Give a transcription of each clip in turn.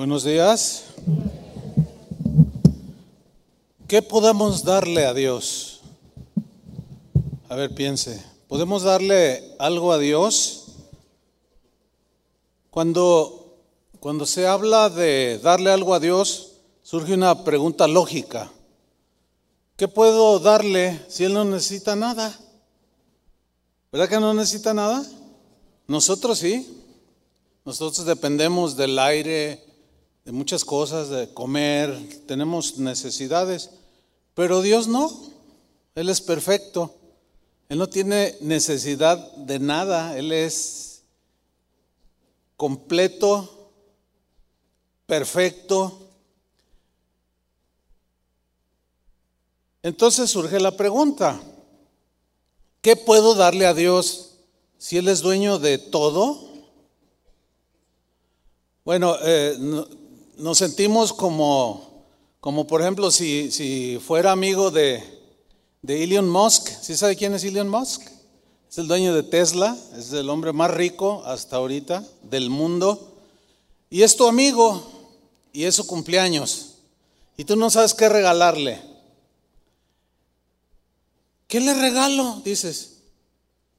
Buenos días. ¿Qué podemos darle a Dios? A ver, piense. ¿Podemos darle algo a Dios? Cuando, cuando se habla de darle algo a Dios, surge una pregunta lógica. ¿Qué puedo darle si Él no necesita nada? ¿Verdad que no necesita nada? Nosotros sí. Nosotros dependemos del aire, de muchas cosas, de comer, tenemos necesidades, pero Dios no. Él es perfecto. Él no tiene necesidad de nada. Él es completo, perfecto. Entonces surge la pregunta, ¿qué puedo darle a Dios si Él es dueño de todo? Bueno, eh, nos sentimos como, como por ejemplo, si, si fuera amigo de, de Elon Musk. ¿Sí sabe quién es Elon Musk? Es el dueño de Tesla, es el hombre más rico hasta ahorita del mundo. Y es tu amigo y es su cumpleaños. Y tú no sabes qué regalarle. ¿Qué le regalo? Dices.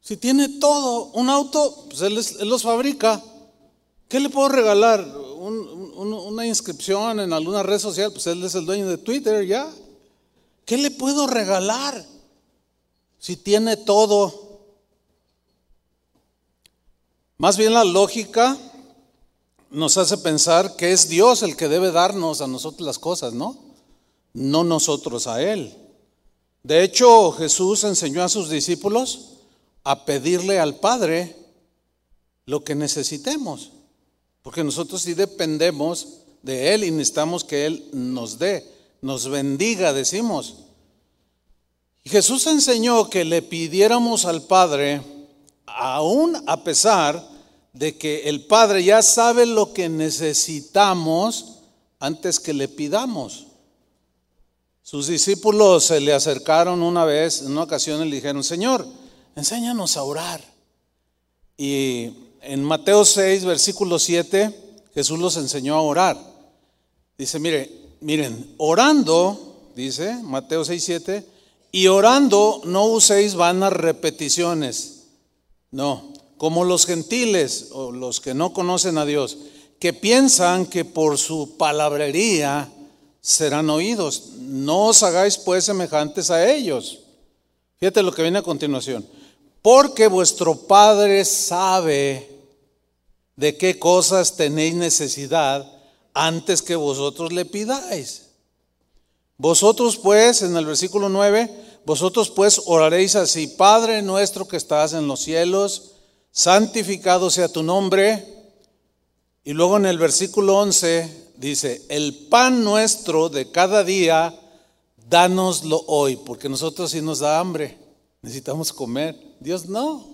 Si tiene todo, un auto, pues él, él los fabrica. ¿Qué le puedo regalar? Una inscripción en alguna red social, pues él es el dueño de Twitter, ya. ¿Qué le puedo regalar? Si tiene todo. Más bien la lógica nos hace pensar que es Dios el que debe darnos a nosotros las cosas, ¿no? No nosotros a Él. De hecho, Jesús enseñó a sus discípulos a pedirle al Padre lo que necesitemos. Porque nosotros sí dependemos de Él y necesitamos que Él nos dé, nos bendiga, decimos. Y Jesús enseñó que le pidiéramos al Padre, aún a pesar de que el Padre ya sabe lo que necesitamos antes que le pidamos. Sus discípulos se le acercaron una vez, en una ocasión, y le dijeron, Señor, enséñanos a orar. Y en Mateo 6, versículo 7, Jesús los enseñó a orar. Dice, mire, miren, orando, dice Mateo 6, 7, y orando no uséis vanas repeticiones. No, como los gentiles o los que no conocen a Dios, que piensan que por su palabrería serán oídos. No os hagáis pues semejantes a ellos. Fíjate lo que viene a continuación. Porque vuestro Padre sabe de qué cosas tenéis necesidad antes que vosotros le pidáis. Vosotros pues, en el versículo 9, vosotros pues oraréis así, Padre nuestro que estás en los cielos, santificado sea tu nombre. Y luego en el versículo 11 dice, el pan nuestro de cada día, dánoslo hoy, porque nosotros sí nos da hambre, necesitamos comer, Dios no.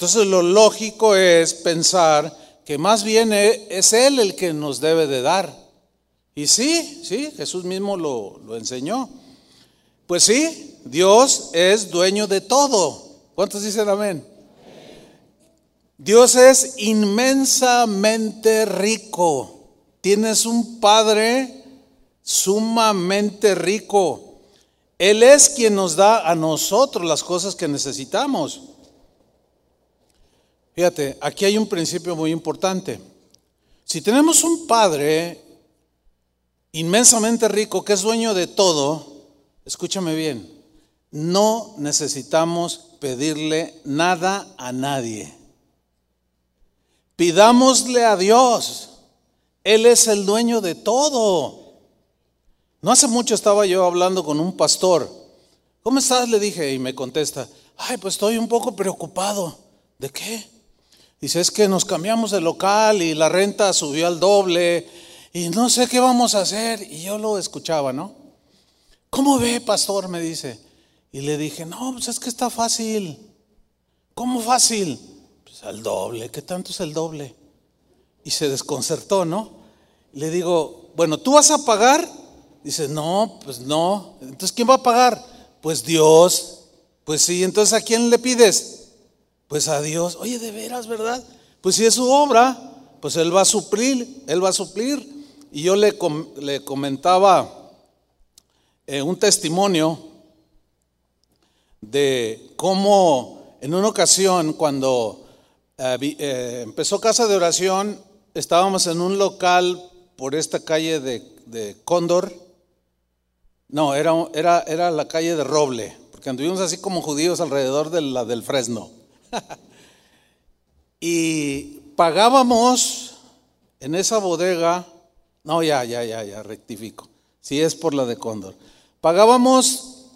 Entonces lo lógico es pensar que más bien e, es Él el que nos debe de dar. Y sí, sí, Jesús mismo lo, lo enseñó. Pues sí, Dios es dueño de todo. ¿Cuántos dicen amén? Dios es inmensamente rico. Tienes un Padre sumamente rico. Él es quien nos da a nosotros las cosas que necesitamos. Fíjate, aquí hay un principio muy importante. Si tenemos un Padre inmensamente rico que es dueño de todo, escúchame bien, no necesitamos pedirle nada a nadie. Pidámosle a Dios. Él es el dueño de todo. No hace mucho estaba yo hablando con un pastor. ¿Cómo estás? Le dije y me contesta, ay, pues estoy un poco preocupado. ¿De qué? Dice, es que nos cambiamos de local y la renta subió al doble y no sé qué vamos a hacer. Y yo lo escuchaba, ¿no? ¿Cómo ve, pastor? Me dice. Y le dije, no, pues es que está fácil. ¿Cómo fácil? Pues al doble. ¿Qué tanto es el doble? Y se desconcertó, ¿no? Le digo, bueno, ¿tú vas a pagar? Dice, no, pues no. Entonces, ¿quién va a pagar? Pues Dios. Pues sí, entonces ¿a quién le pides? Pues a Dios, oye, de veras, ¿verdad? Pues si es su obra, pues Él va a suplir, Él va a suplir. Y yo le, le comentaba eh, un testimonio de cómo en una ocasión cuando eh, eh, empezó Casa de Oración, estábamos en un local por esta calle de, de Cóndor, no, era, era, era la calle de Roble, porque anduvimos así como judíos alrededor de la del Fresno. y pagábamos en esa bodega, no, ya, ya, ya, ya, rectifico, si es por la de Cóndor, pagábamos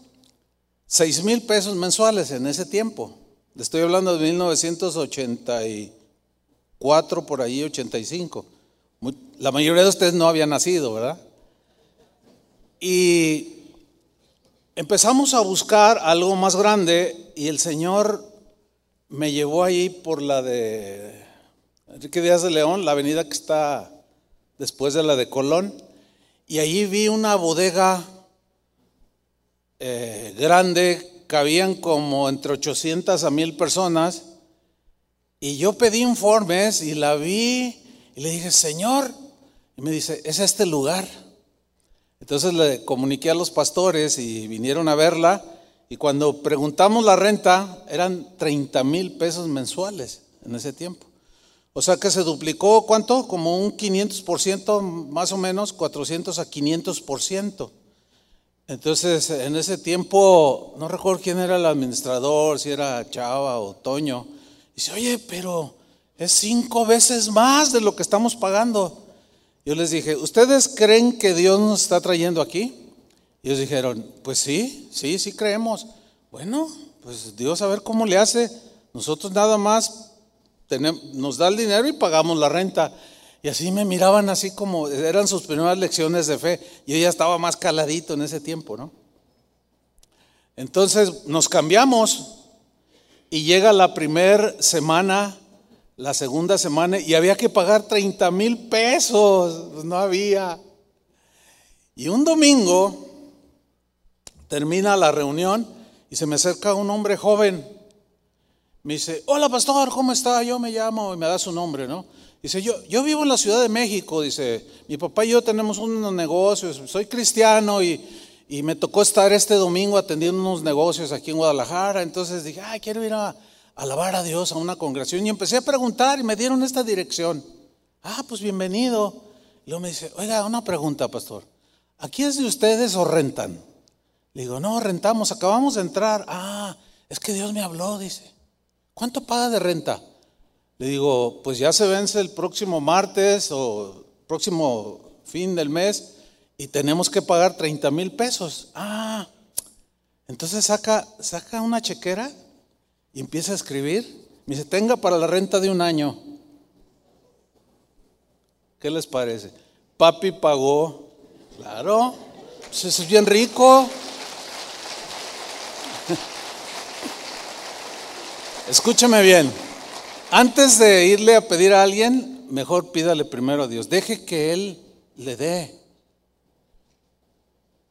seis mil pesos mensuales en ese tiempo. Estoy hablando de 1984, por ahí, 85. La mayoría de ustedes no habían nacido, ¿verdad? Y empezamos a buscar algo más grande y el Señor me llevó ahí por la de Enrique Díaz de León, la avenida que está después de la de Colón, y allí vi una bodega eh, grande, cabían como entre 800 a 1000 personas, y yo pedí informes y la vi y le dije, Señor, y me dice, es este lugar. Entonces le comuniqué a los pastores y vinieron a verla. Y cuando preguntamos la renta, eran 30 mil pesos mensuales en ese tiempo. O sea que se duplicó, ¿cuánto? Como un 500%, más o menos, 400 a 500%. Entonces, en ese tiempo, no recuerdo quién era el administrador, si era Chava o Toño. Dice, oye, pero es cinco veces más de lo que estamos pagando. Yo les dije, ¿ustedes creen que Dios nos está trayendo aquí? Y ellos dijeron, pues sí, sí, sí creemos. Bueno, pues Dios a ver cómo le hace. Nosotros nada más tenemos, nos da el dinero y pagamos la renta. Y así me miraban así como eran sus primeras lecciones de fe. Yo ya estaba más caladito en ese tiempo, ¿no? Entonces nos cambiamos y llega la primera semana la segunda semana y había que pagar 30 mil pesos, pues no había. Y un domingo termina la reunión y se me acerca un hombre joven. Me dice, hola pastor, ¿cómo está? Yo me llamo y me da su nombre, ¿no? Dice, yo, yo vivo en la Ciudad de México, dice, mi papá y yo tenemos unos negocios, soy cristiano y, me tocó estar este domingo atendiendo unos negocios aquí en Guadalajara, entonces dije, ay, quiero ir a, alabar a Dios a una congregación y empecé a preguntar y me dieron esta dirección. Ah, pues bienvenido. Y luego me dice, oiga, una pregunta, pastor. ¿Aquí es de ustedes o rentan? Le digo, no, rentamos, acabamos de entrar. Ah, es que Dios me habló, dice. ¿Cuánto paga de renta? Le digo, pues ya se vence el próximo martes o próximo fin del mes y tenemos que pagar 30 mil pesos. Ah, entonces saca, saca una chequera y empieza a escribir. Me dice, tenga para la renta de un año. ¿Qué les parece? Papi pagó. Claro, pues es bien rico. Escúchame bien. Antes de irle a pedir a alguien, mejor pídale primero a Dios. Deje que Él le dé.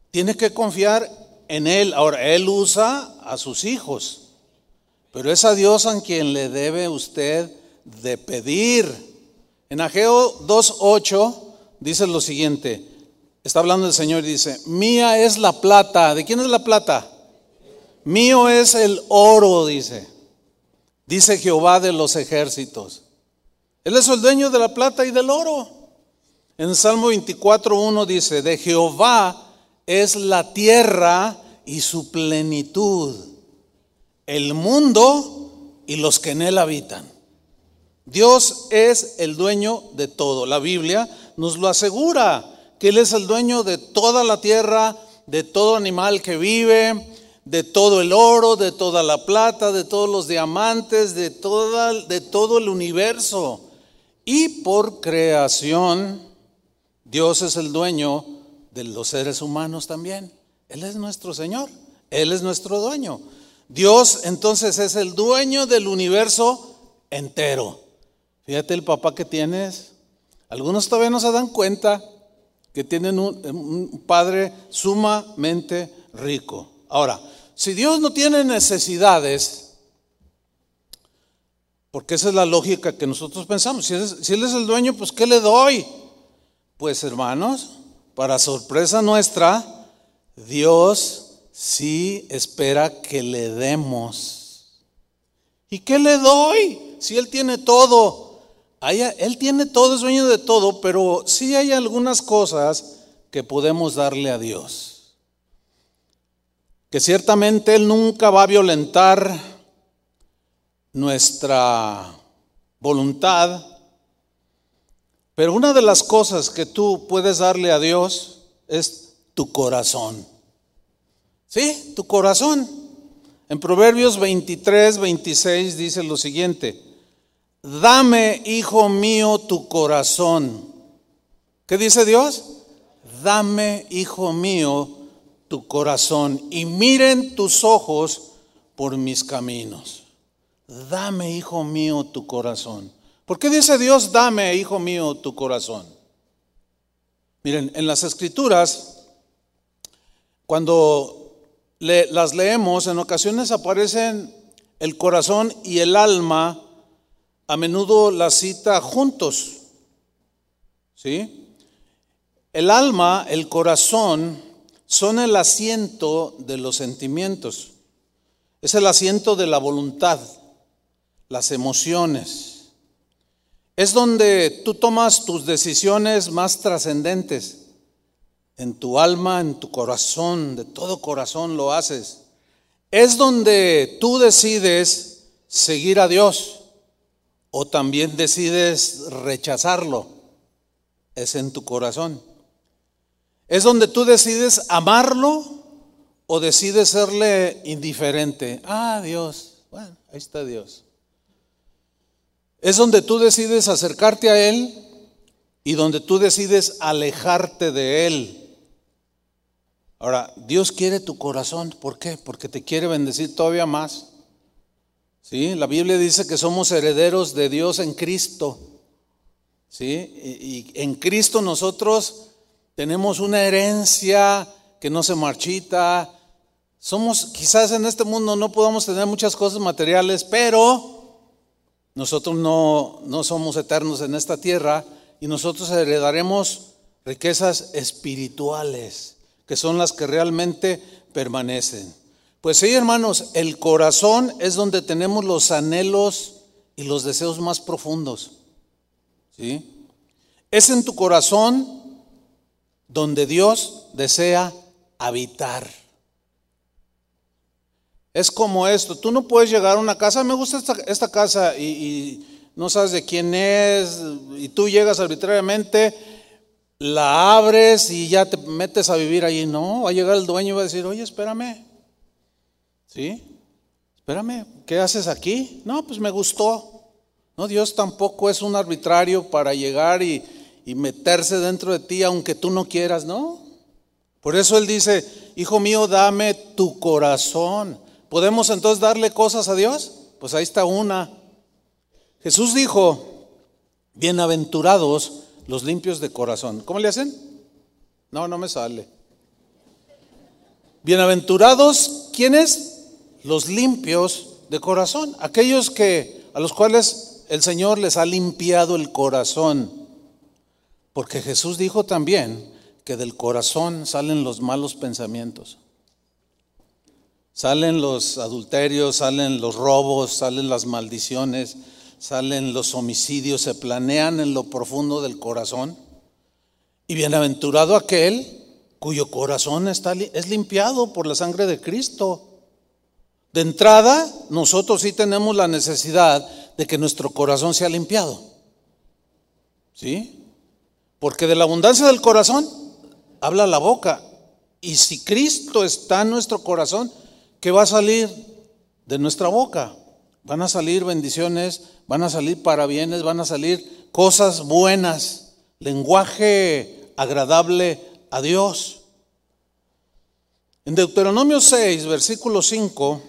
Tiene que confiar en Él. Ahora, Él usa a sus hijos. Pero es a Dios a quien le debe usted de pedir. En Ageo 2.8 dice lo siguiente. Está hablando el Señor y dice, mía es la plata. ¿De quién es la plata? Mío es el oro, dice. Dice Jehová de los ejércitos. Él es el dueño de la plata y del oro. En Salmo 24.1 dice, de Jehová es la tierra y su plenitud el mundo y los que en él habitan. Dios es el dueño de todo. La Biblia nos lo asegura, que Él es el dueño de toda la tierra, de todo animal que vive, de todo el oro, de toda la plata, de todos los diamantes, de, toda, de todo el universo. Y por creación, Dios es el dueño de los seres humanos también. Él es nuestro Señor, Él es nuestro dueño. Dios entonces es el dueño del universo entero. Fíjate el papá que tienes. Algunos todavía no se dan cuenta que tienen un, padre sumamente rico. Ahora, si Dios no tiene necesidades, Porque esa es la lógica que nosotros pensamos. Si, Él es el dueño, pues ¿qué le doy? Pues hermanos, para sorpresa nuestra, Dios sí espera que le demos. ¿Y qué le doy? Si Él tiene todo. Él tiene todo, es dueño de todo, pero sí hay algunas cosas que podemos darle a Dios. Que ciertamente Él nunca va a violentar nuestra voluntad, pero una de las cosas que tú puedes darle a Dios es tu corazón. ¿Sí? Tu corazón. En Proverbios 23, 26 dice lo siguiente, dame, hijo mío, tu corazón. ¿Qué dice Dios? Dame, hijo mío, tu corazón y miren tus ojos por mis caminos. Dame, hijo mío, tu corazón. ¿Por qué dice Dios, dame, hijo mío, tu corazón? Miren, en las escrituras, cuando las leemos, en ocasiones aparecen el corazón y el alma, a menudo la cita juntos. ¿Sí? El alma, el corazón, son el asiento de los sentimientos. Es el asiento de la voluntad, las emociones. Es donde tú tomas tus decisiones más trascendentes. En tu alma, en tu corazón, de todo corazón lo haces. Es donde tú decides seguir a Dios o también decides rechazarlo. Es en tu corazón. Es donde tú decides amarlo o decides serle indiferente. Ah, Dios. Bueno, ahí está Dios. Es donde tú decides acercarte a Él y donde tú decides alejarte de Él. Ahora, Dios quiere tu corazón. ¿Por qué? Porque te quiere bendecir todavía más. ¿Sí? La Biblia dice que somos herederos de Dios en Cristo. ¿Sí? Y, en Cristo nosotros tenemos una herencia que no se marchita. Somos, quizás en este mundo no podamos tener muchas cosas materiales, pero nosotros no, no somos eternos en esta tierra y nosotros heredaremos riquezas espirituales, que son las que realmente permanecen. Pues sí, hermanos, el corazón es donde tenemos los anhelos y los deseos más profundos. ¿Sí? Es en tu corazón donde Dios desea habitar. Es como esto, tú no puedes llegar a una casa, me gusta esta, casa y, no sabes de quién es, y tú llegas arbitrariamente, la abres y ya te metes a vivir allí. No, va a llegar el dueño y va a decir, oye, espérame. ¿Sí? Espérame, ¿qué haces aquí? No, pues me gustó. No, Dios tampoco es un arbitrario para llegar y, y meterse dentro de ti aunque tú no quieras, ¿no? Por eso Él dice, hijo mío, dame tu corazón. ¿Podemos entonces darle cosas a Dios? Pues ahí está una. Jesús dijo, bienaventurados los limpios de corazón. ¿Cómo le hacen? No, no me sale. Bienaventurados, ¿quiénes? Los limpios de corazón, aquellos que a los cuales el Señor les ha limpiado el corazón. Porque Jesús dijo también que del corazón salen los malos pensamientos. Salen los adulterios, salen los robos, salen las maldiciones, salen los homicidios, se planean en lo profundo del corazón. Y bienaventurado aquel cuyo corazón está, es limpiado por la sangre de Cristo. De entrada, nosotros sí tenemos la necesidad de que nuestro corazón sea limpiado. ¿Sí? Porque de la abundancia del corazón habla la boca. Y si Cristo está en nuestro corazón, ¿qué va a salir de nuestra boca? Van a salir bendiciones, van a salir parabienes, van a salir cosas buenas, lenguaje agradable a Dios. En Deuteronomio 6, versículo 5,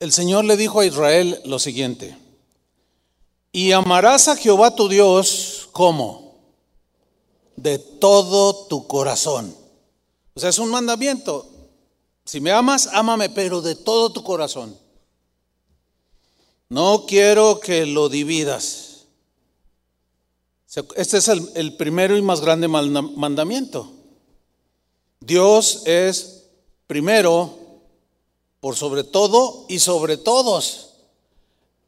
el Señor le dijo a Israel lo siguiente, y amarás a Jehová tu Dios como de todo tu corazón. O sea, es un mandamiento. Si me amas, ámame, pero de todo tu corazón. No quiero que lo dividas. Este es el, el primero y más grande mandamiento. Dios es primero por sobre todo y sobre todos.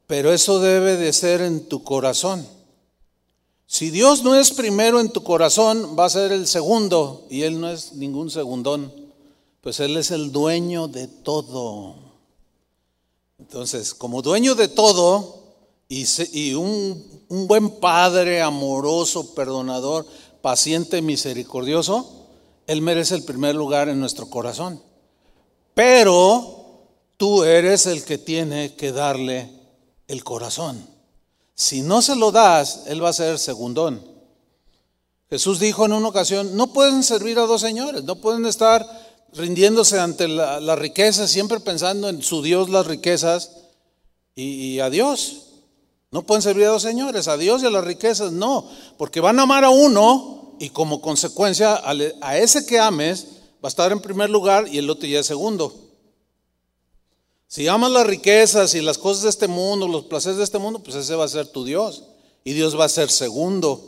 Pero eso debe de ser en tu corazón. Si Dios no es primero en tu corazón, va a ser el segundo y Él no es ningún segundón. Pues Él es el dueño de todo. Entonces, como dueño de todo y, un, un buen padre amoroso, perdonador, paciente, misericordioso, Él merece el primer lugar en nuestro corazón. Pero tú eres el que tiene que darle el corazón. Si no se lo das, Él va a ser segundón. Jesús dijo en una ocasión, no pueden servir a dos señores, no pueden estar rindiéndose ante la, riqueza, siempre pensando en su Dios las riquezas y, a Dios. No pueden servir a dos señores, a Dios y a las riquezas, no, porque van a amar a uno y como consecuencia a, ese que ames va a estar en primer lugar y el otro ya es segundo. Si amas las riquezas y las cosas de este mundo, los placeres de este mundo, pues ese va a ser tu Dios. Y Dios va a ser segundo.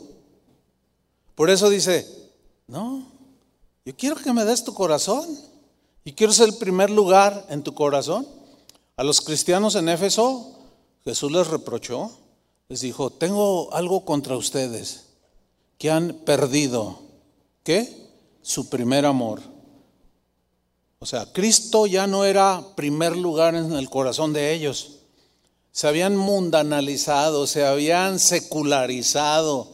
Por eso dice, no, yo quiero que me des tu corazón. Y quiero ser el primer lugar en tu corazón. A los cristianos en Éfeso, Jesús les reprochó. Les dijo, tengo algo contra ustedes, que han perdido, ¿qué? Su primer amor. O sea, Cristo ya no era primer lugar en el corazón de ellos. Se habían mundanalizado, se habían secularizado.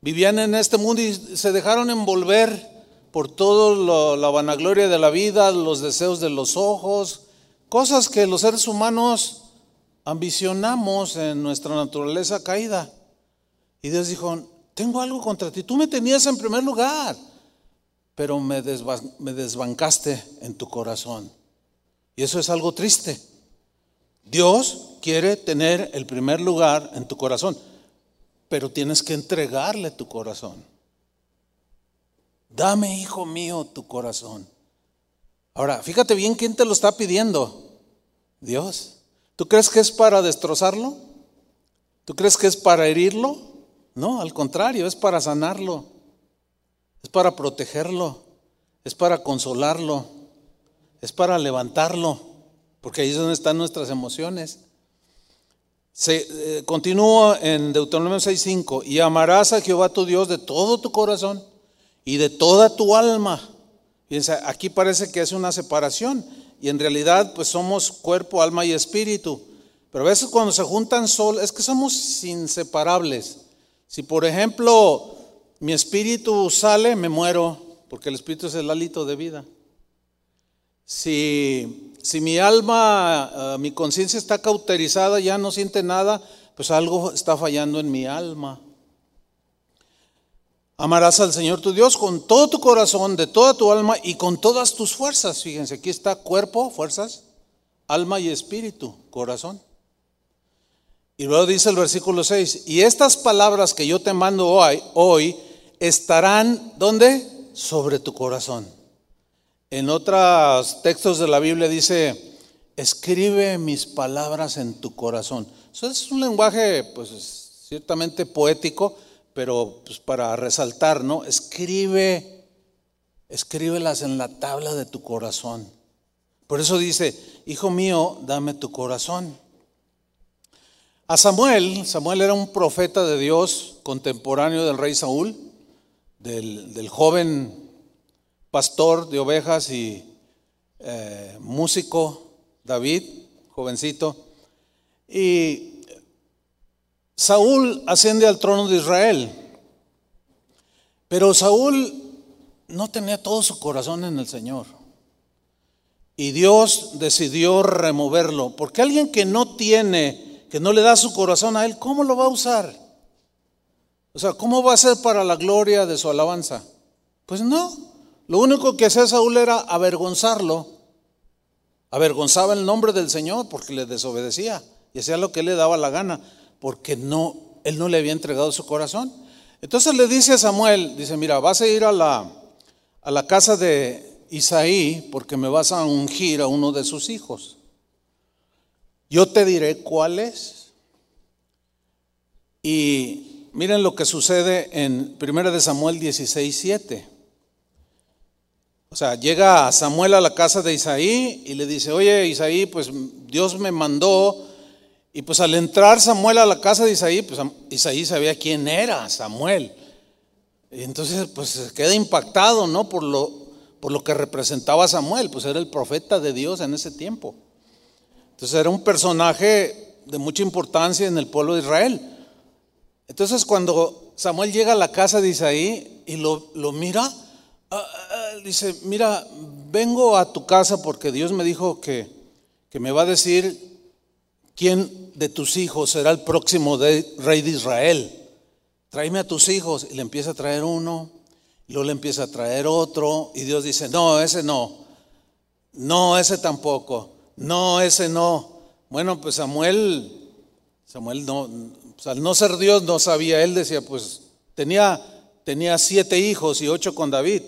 Vivían en este mundo y se dejaron envolver por toda la vanagloria de la vida, los deseos de los ojos, cosas que los seres humanos ambicionamos en nuestra naturaleza caída. Y Dios dijo, tengo algo contra ti, tú me tenías en primer lugar pero me, desbancaste en tu corazón. Y eso es algo triste. Dios quiere tener el primer lugar en tu corazón, pero tienes que entregarle tu corazón. Dame, hijo mío, tu corazón. Ahora, fíjate bien quién te lo está pidiendo. Dios. ¿Tú crees que es para destrozarlo? ¿Tú crees que es para herirlo? No, al contrario, es para sanarlo es para protegerlo, es para consolarlo, es para levantarlo, porque ahí es donde están nuestras emociones. Se, eh, continúa en Deuteronomio 6:5, y amarás a Jehová tu Dios de todo tu corazón y de toda tu alma. Fíjense, aquí parece que es una separación y en realidad pues somos cuerpo, alma y espíritu. Pero a veces cuando se juntan solo, es que somos inseparables. Si por ejemplo mi espíritu sale, me muero, porque el espíritu es el hálito de vida. Si, si mi alma, ah, mi conciencia está cauterizada, ya no siente nada, pues algo está fallando en mi alma. Amarás al Señor tu Dios con todo tu corazón, de toda tu alma y con todas tus fuerzas. Fíjense, aquí está cuerpo, fuerzas, alma y espíritu, corazón. Y luego dice el versículo 6, y estas palabras que yo te mando hoy, hoy estarán, ¿dónde? Sobre tu corazón. En otros textos de la Biblia dice, escribe mis palabras en tu corazón. Eso es un lenguaje, pues, ciertamente poético, pero pues, para resaltar, ¿no? Escribe, escríbelas en la tabla de tu corazón. Por eso dice, hijo mío, dame tu corazón. A Samuel, Samuel era un profeta de Dios contemporáneo del rey Saúl del, joven pastor de ovejas y eh, músico David, jovencito. Y Saúl asciende al trono de Israel, pero Saúl no tenía todo su corazón en el Señor. Y Dios decidió removerlo, porque alguien que no tiene, que no le da su corazón a Él, ¿cómo lo va a usar? O sea, ¿cómo va a ser para la gloria de su alabanza? Pues no. Lo único que hacía Saúl era avergonzarlo. Avergonzaba el nombre del Señor porque le desobedecía y hacía lo que le daba la gana, porque no, él no le había entregado su corazón. Entonces le dice a Samuel, dice, mira, vas a ir a la, a la casa de Isaí porque me vas a ungir a uno de sus hijos. Yo te diré cuáles. Y miren lo que sucede en 1 de Samuel 16, 7. O sea, llega Samuel a la casa de Isaí y le dice, oye Isaí, pues Dios me mandó. Y pues al entrar Samuel a la casa de Isaí, pues Isaí sabía quién era Samuel. Y entonces pues queda impactado, ¿no? Por lo, por lo que representaba Samuel, pues era el profeta de Dios en ese tiempo. Entonces era un personaje de mucha importancia en el pueblo de Israel. Entonces cuando Samuel llega a la casa de Isaí y lo, lo mira, ah, ah, dice, mira, vengo a tu casa porque Dios me dijo que, que me va a decir quién de tus hijos será el próximo rey de Israel. Tráeme a tus hijos. Y le empieza a traer uno, y luego le empieza a traer otro, y Dios dice, no, ese no, no, ese tampoco. No, ese no. Bueno, pues Samuel, Samuel no, al no ser Dios no sabía, él decía, pues tenía, tenía siete hijos y ocho con David.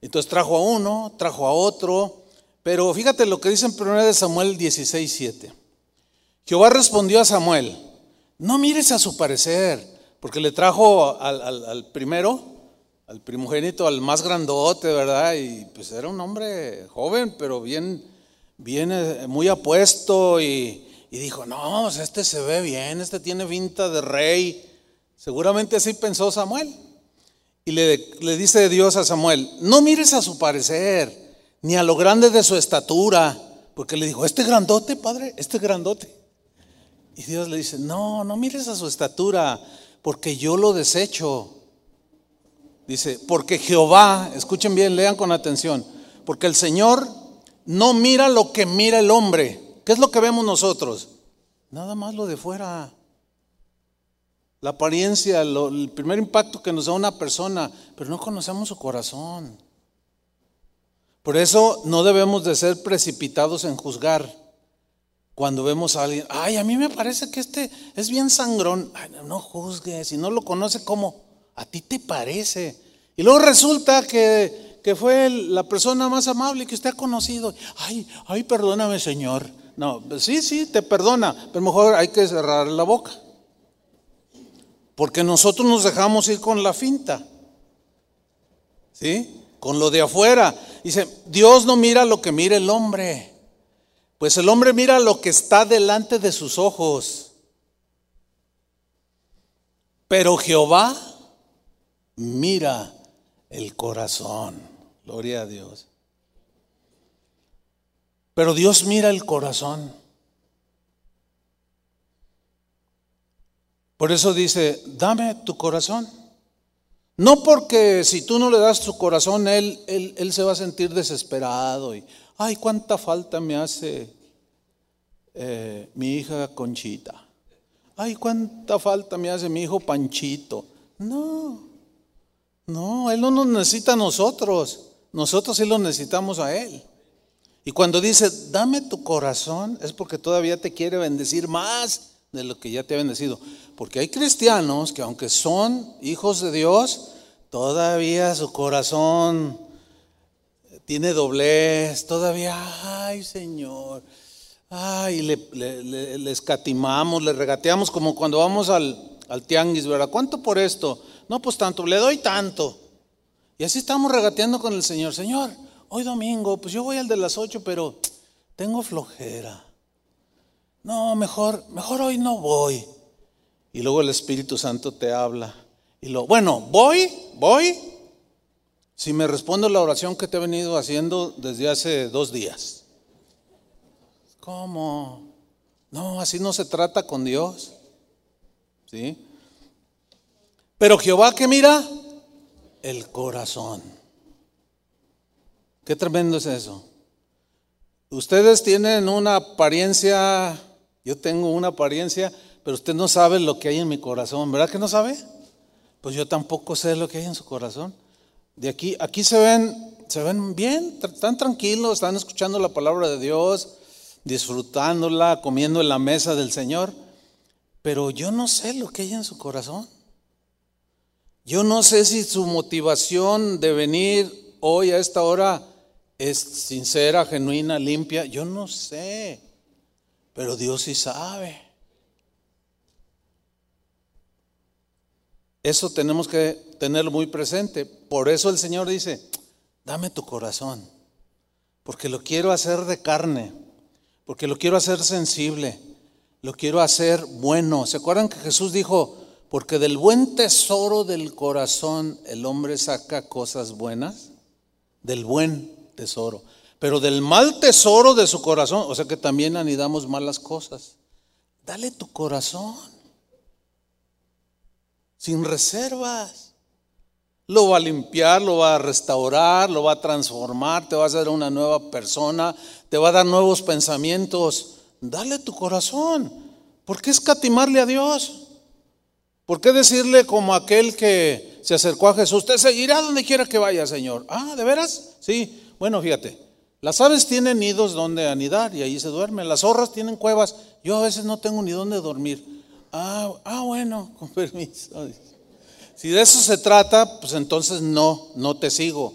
Entonces trajo a uno, trajo a otro, pero fíjate lo que dice en 1 Samuel 16, 7. Jehová respondió a Samuel, no mires a su parecer, porque le trajo al, al primero, al primogénito, al más grandote, ¿verdad? Y pues era un hombre joven, pero bien viene muy apuesto y, dijo, no, este se ve bien, este tiene pinta de rey. Seguramente así pensó Samuel. Y le, le dice Dios a Samuel, no mires a su parecer, ni a lo grande de su estatura, porque le dijo, este grandote, padre, este grandote. Y Dios le dice, no, no mires a su estatura, porque yo lo desecho. Dice, porque Jehová, escuchen bien, lean con atención, porque el Señor no mira lo que mira el hombre. ¿Qué es lo que vemos nosotros? Nada más lo de fuera. La apariencia, el primer impacto que nos da una persona, pero no conocemos su corazón. Por eso no debemos de ser precipitados en juzgar cuando vemos a alguien. Ay, a mí me parece que este es bien sangrón. no juzgues, si no lo conoce, ¿cómo? A ti te parece. Y luego resulta que que fue la persona más amable que usted ha conocido. Ay, ay, perdóname, Señor. No, sí, sí, te perdona, pero mejor hay que cerrar la boca. Porque nosotros nos dejamos ir con la finta. ¿Sí? Con lo de afuera. Dice, Dios no mira lo que mira el hombre. Pues el hombre mira lo que está delante de sus ojos. Pero Jehová mira el corazón. Gloria a Dios. Pero Dios mira el corazón. Por eso dice, dame tu corazón. No porque si tú no le das tu corazón, él, él, se va a sentir desesperado y, ay, cuánta falta me hace eh, mi hija Conchita. Ay, cuánta falta me hace mi hijo Panchito. No, no, Él no nos necesita a nosotros. Nosotros sí lo necesitamos a Él. Y cuando dice, dame tu corazón, es porque todavía te quiere bendecir más de lo que ya te ha bendecido. Porque hay cristianos que aunque son hijos de Dios, todavía su corazón tiene doblez, todavía, ay Señor, ay, le, escatimamos, le regateamos como cuando vamos al, al tianguis, ¿verdad? ¿Cuánto por esto? No, pues tanto, le doy tanto. Y así estamos regateando con el Señor. Señor, hoy domingo, pues yo voy al de las ocho, pero tengo flojera. No, mejor, mejor hoy no voy. Y luego el Espíritu Santo te habla. Y lo, bueno, voy, voy. Si me respondo la oración que te he venido haciendo desde hace dos días. ¿Cómo? No, así no se trata con Dios. ¿Sí? Pero Jehová que mira, el corazón. Qué tremendo es eso. Ustedes tienen una apariencia, yo tengo una apariencia, pero usted no sabe lo que hay en mi corazón, ¿verdad que no sabe? Pues yo tampoco sé lo que hay en su corazón. De aquí, aquí se ven, se ven bien, están tranquilos, están escuchando la palabra de Dios, disfrutándola, comiendo en la mesa del Señor, pero yo no sé lo que hay en su corazón. Yo no sé si su motivación de venir hoy a esta hora es sincera, genuina, limpia. Yo no sé. pero Dios sí sabe. Eso tenemos que tenerlo muy presente. Por eso el Señor dice, dame tu corazón, porque lo quiero hacer de carne, porque lo quiero hacer sensible, lo quiero hacer bueno. ¿Se acuerdan que Jesús dijo, porque del buen tesoro del corazón el hombre saca cosas buenas? Del buen tesoro. Pero del mal tesoro de su corazón, o sea que también anidamos malas cosas. Dale tu corazón sin reservas. Lo va a limpiar, lo va a restaurar, lo va a transformar, te va a hacer una nueva persona, te va a dar nuevos pensamientos. Dale tu corazón. ¿Por qué escatimarle a Dios? ¿Por qué decirle como aquel que se acercó a Jesús, usted seguirá donde quiera que vaya, Señor? Ah, ¿de veras? Sí. Bueno, fíjate, las aves tienen nidos donde anidar y ahí se duermen. Las zorras tienen cuevas. Yo a veces no tengo ni dónde dormir. Ah, ah, bueno, con permiso. Si de eso se trata, pues entonces no, no te sigo.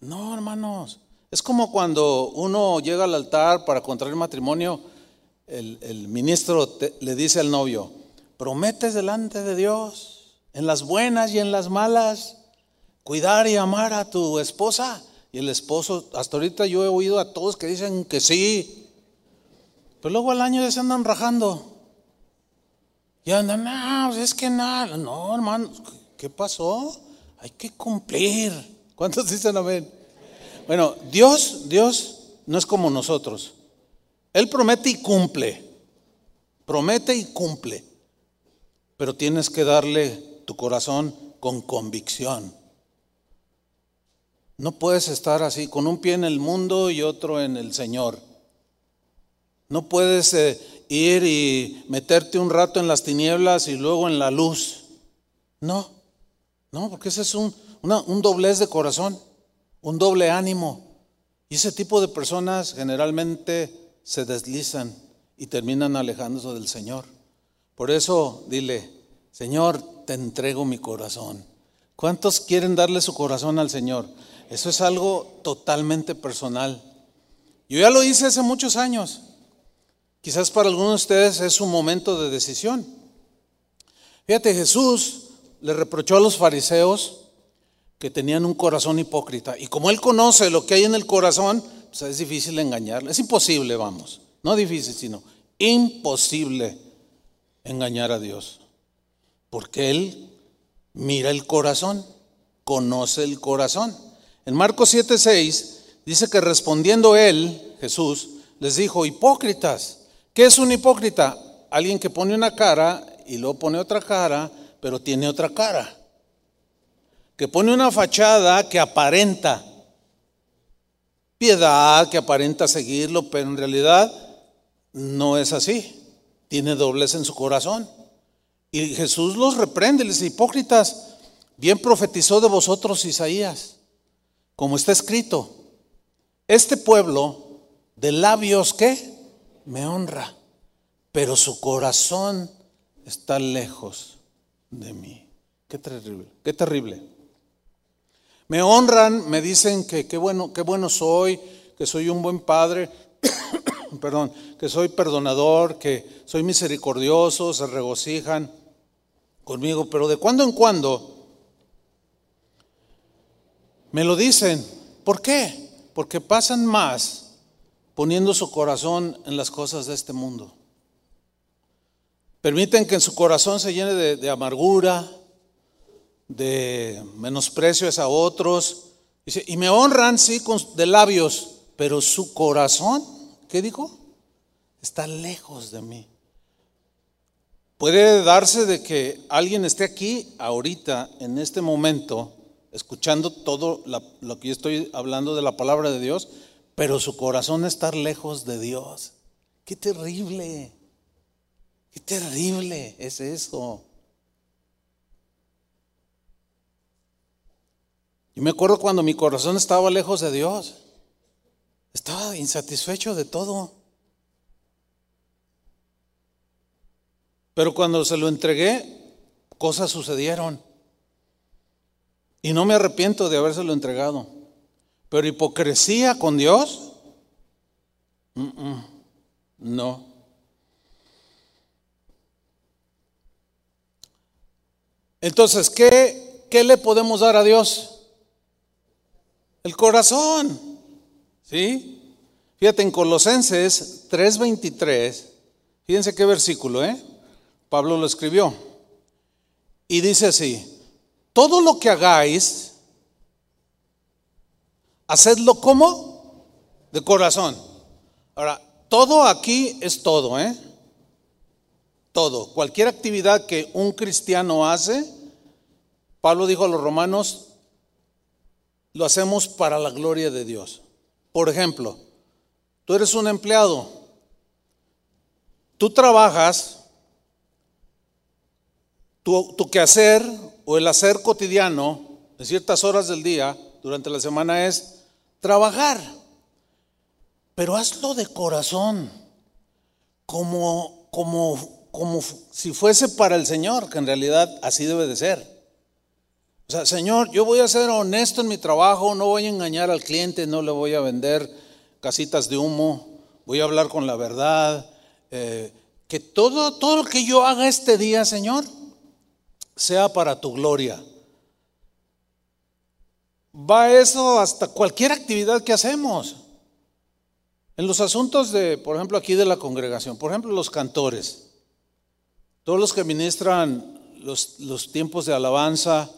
No, hermanos. Es como cuando uno llega al altar para contraer matrimonio, el, ministro le dice al novio, prometes delante de Dios, en las buenas y en las malas, cuidar y amar a tu esposa. Y el esposo, hasta ahorita yo he oído a todos que dicen que sí, pero luego al año ya se andan rajando. Y andan, no, pues es que nada, no, hermano, ¿qué pasó? Hay que cumplir. ¿Cuántos dicen amén? Bueno, Dios, Dios no es como nosotros. Él promete y cumple. Promete y cumple. Pero tienes que darle tu corazón con convicción. No puedes estar así, con un pie en el mundo y otro en el Señor. No puedes eh, ir y meterte un rato en las tinieblas y luego en la luz. No, no, porque ese es un, un doblez de corazón, un doble ánimo. Y ese tipo de personas generalmente se deslizan y terminan alejándose del Señor. Por eso dile, Señor, te entrego mi corazón. ¿Cuántos quieren darle su corazón al Señor? Eso es algo totalmente personal. Yo ya lo hice hace muchos años. Quizás para algunos de ustedes es un momento de decisión. Fíjate, Jesús le reprochó a los fariseos que tenían un corazón hipócrita. Y como él conoce lo que hay en el corazón, pues es difícil engañarle. Es imposible, vamos. No difícil, sino imposible engañar a Dios. Porque él mira el corazón, conoce el corazón. En Marcos 7:6 dice que respondiendo él, Jesús, les dijo, hipócritas, ¿Qué es un hipócrita? Alguien que pone una cara y luego pone otra cara, pero tiene otra cara. Que pone una fachada que aparenta piedad, que aparenta seguirlo, pero en realidad no es así. Tiene doblez en su corazón. Y Jesús los reprende, les dice, hipócritas, bien profetizó de vosotros Isaías, como está escrito, este pueblo de labios que me honra, pero su corazón está lejos de mí. Qué terrible, qué terrible. Me honran, me dicen que qué bueno, qué bueno soy, que soy un buen padre, perdón, que soy perdonador, que soy misericordioso, se regocijan conmigo, pero de cuando en cuando me lo dicen. ¿Por qué? Porque pasan más poniendo su corazón en las cosas de este mundo. Permiten que en su corazón se llene de, amargura, de menosprecios a otros. Y me honran, sí, de labios, pero su corazón, ¿qué dijo? Está lejos de mí. Puede darse de que alguien esté aquí ahorita, en este momento, escuchando todo lo que yo estoy hablando de la palabra de Dios, pero su corazón estar lejos de Dios. Qué terrible, qué terrible es eso. Y me acuerdo cuando mi corazón estaba lejos de Dios, estaba insatisfecho de todo. Pero cuando se lo entregué, cosas sucedieron. Y no me arrepiento de habérselo entregado. Pero hipocresía con Dios, No. Entonces, ¿qué, ¿qué le podemos dar a Dios? El corazón. ¿Sí? Fíjate, en Colosenses 3:23, fíjense qué versículo, ¿eh? Pablo lo escribió. Y dice así, todo lo que hagáis, hacedlo como de corazón. Ahora, todo aquí es todo, ¿eh? Todo. Cualquier actividad que un cristiano hace, Pablo dijo a los romanos, lo hacemos para la gloria de Dios. Por ejemplo, tú eres un empleado, tú trabajas, tu, tu quehacer o el hacer cotidiano en ciertas horas del día durante la semana es trabajar, pero hazlo de corazón, como, como como si fuese para el Señor, que en realidad así debe de ser. O sea, Señor, yo voy a ser honesto en mi trabajo, no voy a engañar al cliente, no le voy a vender casitas de humo, voy a hablar con la verdad. Eh, que todo, todo lo que yo haga este día, Señor, sea para tu gloria. Va eso hasta cualquier actividad que hacemos. En los asuntos de, por ejemplo, aquí de la congregación, por ejemplo, los cantores. Todos los que ministran los, los tiempos de alabanza,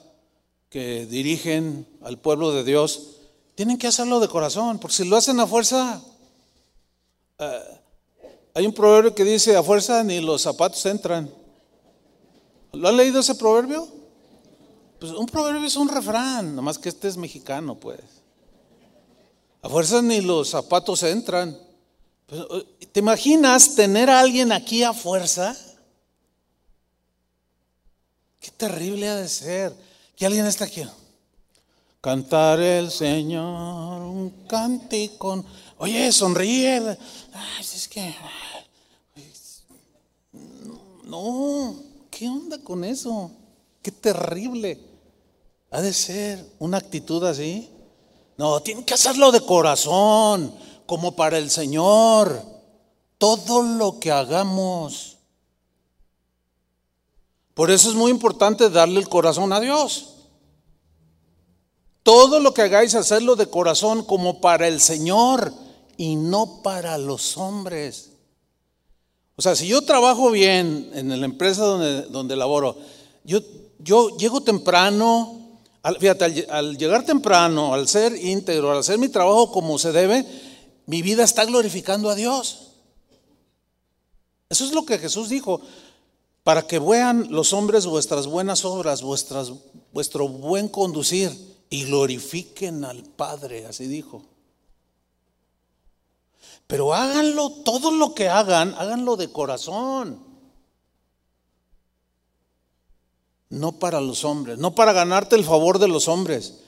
que dirigen al pueblo de Dios, tienen que hacerlo de corazón, porque si lo hacen a fuerza, eh, hay un proverbio que dice, a fuerza ni los zapatos entran. ¿Lo han leído ese proverbio? Pues un proverbio es un refrán, nomás que este es mexicano, pues. A fuerza ni los zapatos entran. Pues, ¿Te imaginas tener a alguien aquí a fuerza? Qué terrible ha de ser que alguien está aquí. Cantar el Señor un cántico. Oye, sonríe. Ay, es que. No, ¿qué onda con eso? Qué terrible. Ha de ser una actitud así. No, tiene que hacerlo de corazón, como para el Señor. Todo lo que hagamos por eso es muy importante darle el corazón a Dios. Todo lo que hagáis, hacerlo de corazón como para el Señor y no para los hombres. O sea, si yo trabajo bien en la empresa donde, donde laboro, yo, yo llego temprano, fíjate, al llegar temprano, al ser íntegro, al hacer mi trabajo como se debe, mi vida está glorificando a Dios. Eso es lo que Jesús dijo para que vean los hombres vuestras buenas obras, vuestras, vuestro buen conducir y glorifiquen al Padre, así dijo. Pero háganlo, todo lo que hagan, háganlo de corazón. No para los hombres, no para ganarte el favor de los hombres.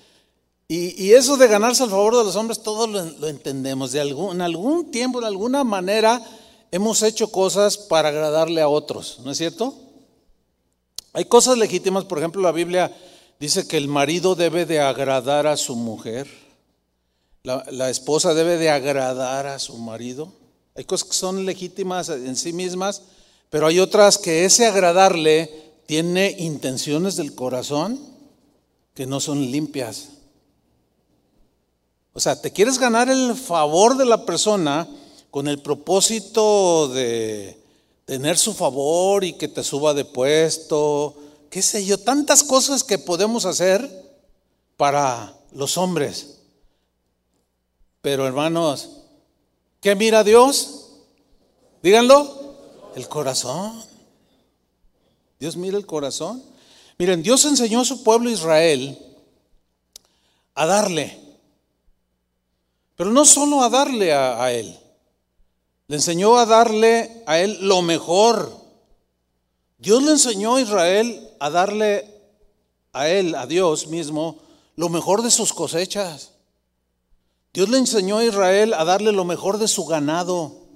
Y, eso de ganarse el favor de los hombres, todos lo, entendemos. De algún, en algún tiempo, de alguna manera, hemos hecho cosas para agradarle a otros, ¿no es cierto? Hay cosas legítimas, por ejemplo, la Biblia dice que el marido debe de agradar a su mujer, la, esposa debe de agradar a su marido. Hay cosas que son legítimas en sí mismas, pero hay otras que ese agradarle tiene intenciones del corazón que no son limpias. O sea, te quieres ganar el favor de la persona, con el propósito de tener su favor y que te suba de puesto, qué sé yo, tantas cosas que podemos hacer para los hombres. Pero hermanos, ¿qué mira Dios? Díganlo, el corazón. Dios mira el corazón. Miren, Dios enseñó a su pueblo Israel a darle, pero no solo a darle a, a él, le enseñó a darle a él lo mejor. Dios le enseñó a Israel a darle a él, a Dios mismo, lo mejor de sus cosechas. Dios le enseñó a Israel a darle lo mejor de su ganado.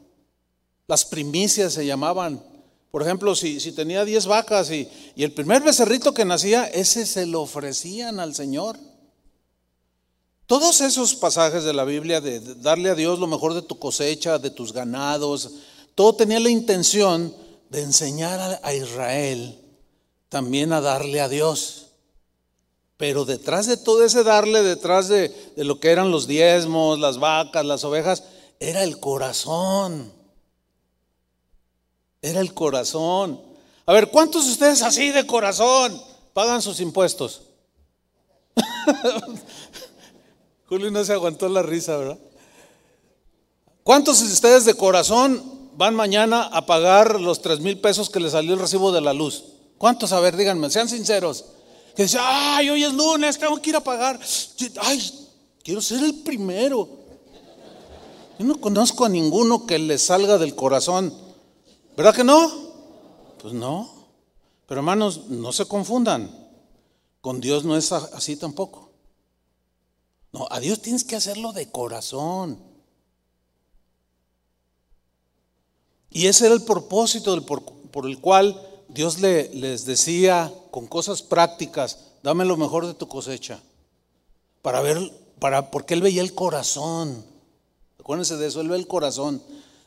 Las primicias se llamaban. Por ejemplo, si, tenía 10 vacas y, y el primer becerrito que nacía, ese se lo ofrecían al Señor. Todos esos pasajes de la Biblia de darle a Dios lo mejor de tu cosecha, de tus ganados, todo tenía la intención de enseñar a Israel también a darle a Dios. Pero detrás de todo ese darle, detrás de, de, lo que eran los diezmos, las vacas, las ovejas, era el corazón. Era el corazón. A ver, ¿cuántos de ustedes así de corazón pagan sus impuestos? Julio no se aguantó la risa, ¿verdad? ¿Cuántos de ustedes de corazón van mañana a pagar los tres mil pesos que le salió el recibo de la luz? ¿Cuántos? A ver, díganme, sean sinceros. Que dicen, ay, hoy es lunes, tengo que ir a pagar. Ay, quiero ser el primero. Yo no conozco a ninguno que le salga del corazón. ¿Verdad que no? Pues no. Pero hermanos, no se confundan. Con Dios no es así tampoco. No, a Dios tienes que hacerlo de corazón. Y ese era el propósito por, el cual Dios le, les decía con cosas prácticas, dame lo mejor de tu cosecha. Para ver, para, porque él veía el corazón. Acuérdense de eso, él ve el corazón.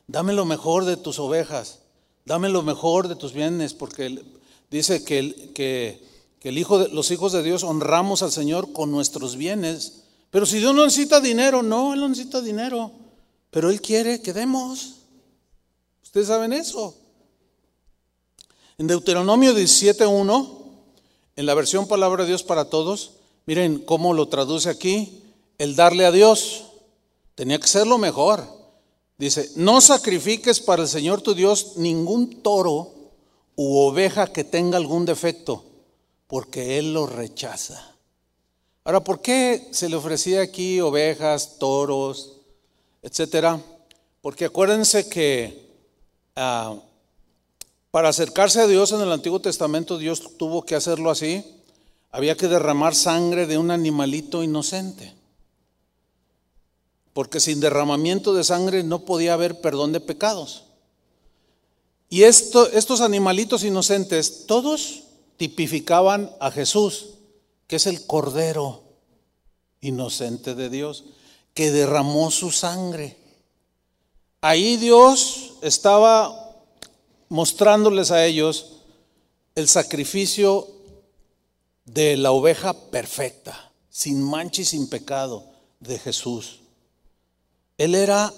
Dame lo mejor de tus ovejas. Dame lo mejor de tus bienes, porque dice que, que, que el hijo de, los hijos de Dios honramos al Señor con nuestros bienes. Pero si Dios no necesita dinero, no, Él no necesita dinero. Pero Él quiere que demos. Ustedes saben eso. En Deuteronomio 17.1, en la versión Palabra de Dios para Todos, miren cómo lo traduce aquí, el darle a Dios. Tenía que ser lo mejor. Dice, no sacrifiques para el Señor tu Dios ningún toro u oveja que tenga algún defecto, porque Él lo rechaza. Ahora, ¿por qué se le ofrecía aquí ovejas, toros, etcétera? Porque acuérdense que Ah, para acercarse a Dios en el Antiguo Testamento, Dios tuvo que hacerlo así. Había que derramar sangre de un animalito inocente. Porque sin derramamiento de sangre no podía haber perdón de pecados. Y esto, estos animalitos inocentes, todos tipificaban a Jesús, que es el Cordero inocente de Dios, que derramó su sangre. Ahí Dios estaba mostrándoles a ellos el sacrificio de la oveja perfecta, sin mancha y sin pecado de Jesús. Él era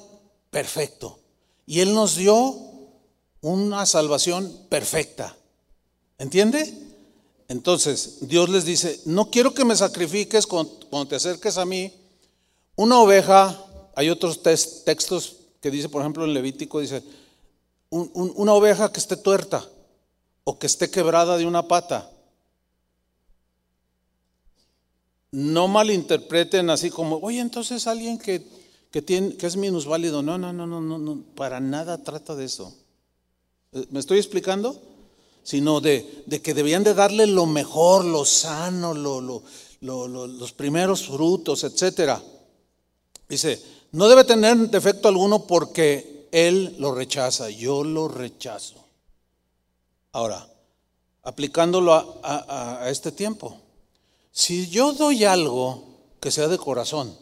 perfecto y Él nos dio una salvación perfecta. ¿Entiende? Entonces, Dios les dice, no quiero que me sacrifiques cuando, te acerques a mí una oveja, hay otros textos que dice, por ejemplo, en Levítico, dice, una oveja que esté tuerta o que esté quebrada de una pata. No malinterpreten así como, oye, entonces alguien que, tiene, que es minusválido. No, no, no, no, no, no, para nada trata de eso. Eh, ¿Me estoy explicando? Sino de, que debían de darle lo mejor, lo sano, los primeros frutos, etcétera. Dice, no debe tener defecto alguno porque Él lo rechaza, yo lo rechazo. Ahora, aplicándolo a, este tiempo, si yo doy algo que sea de corazón,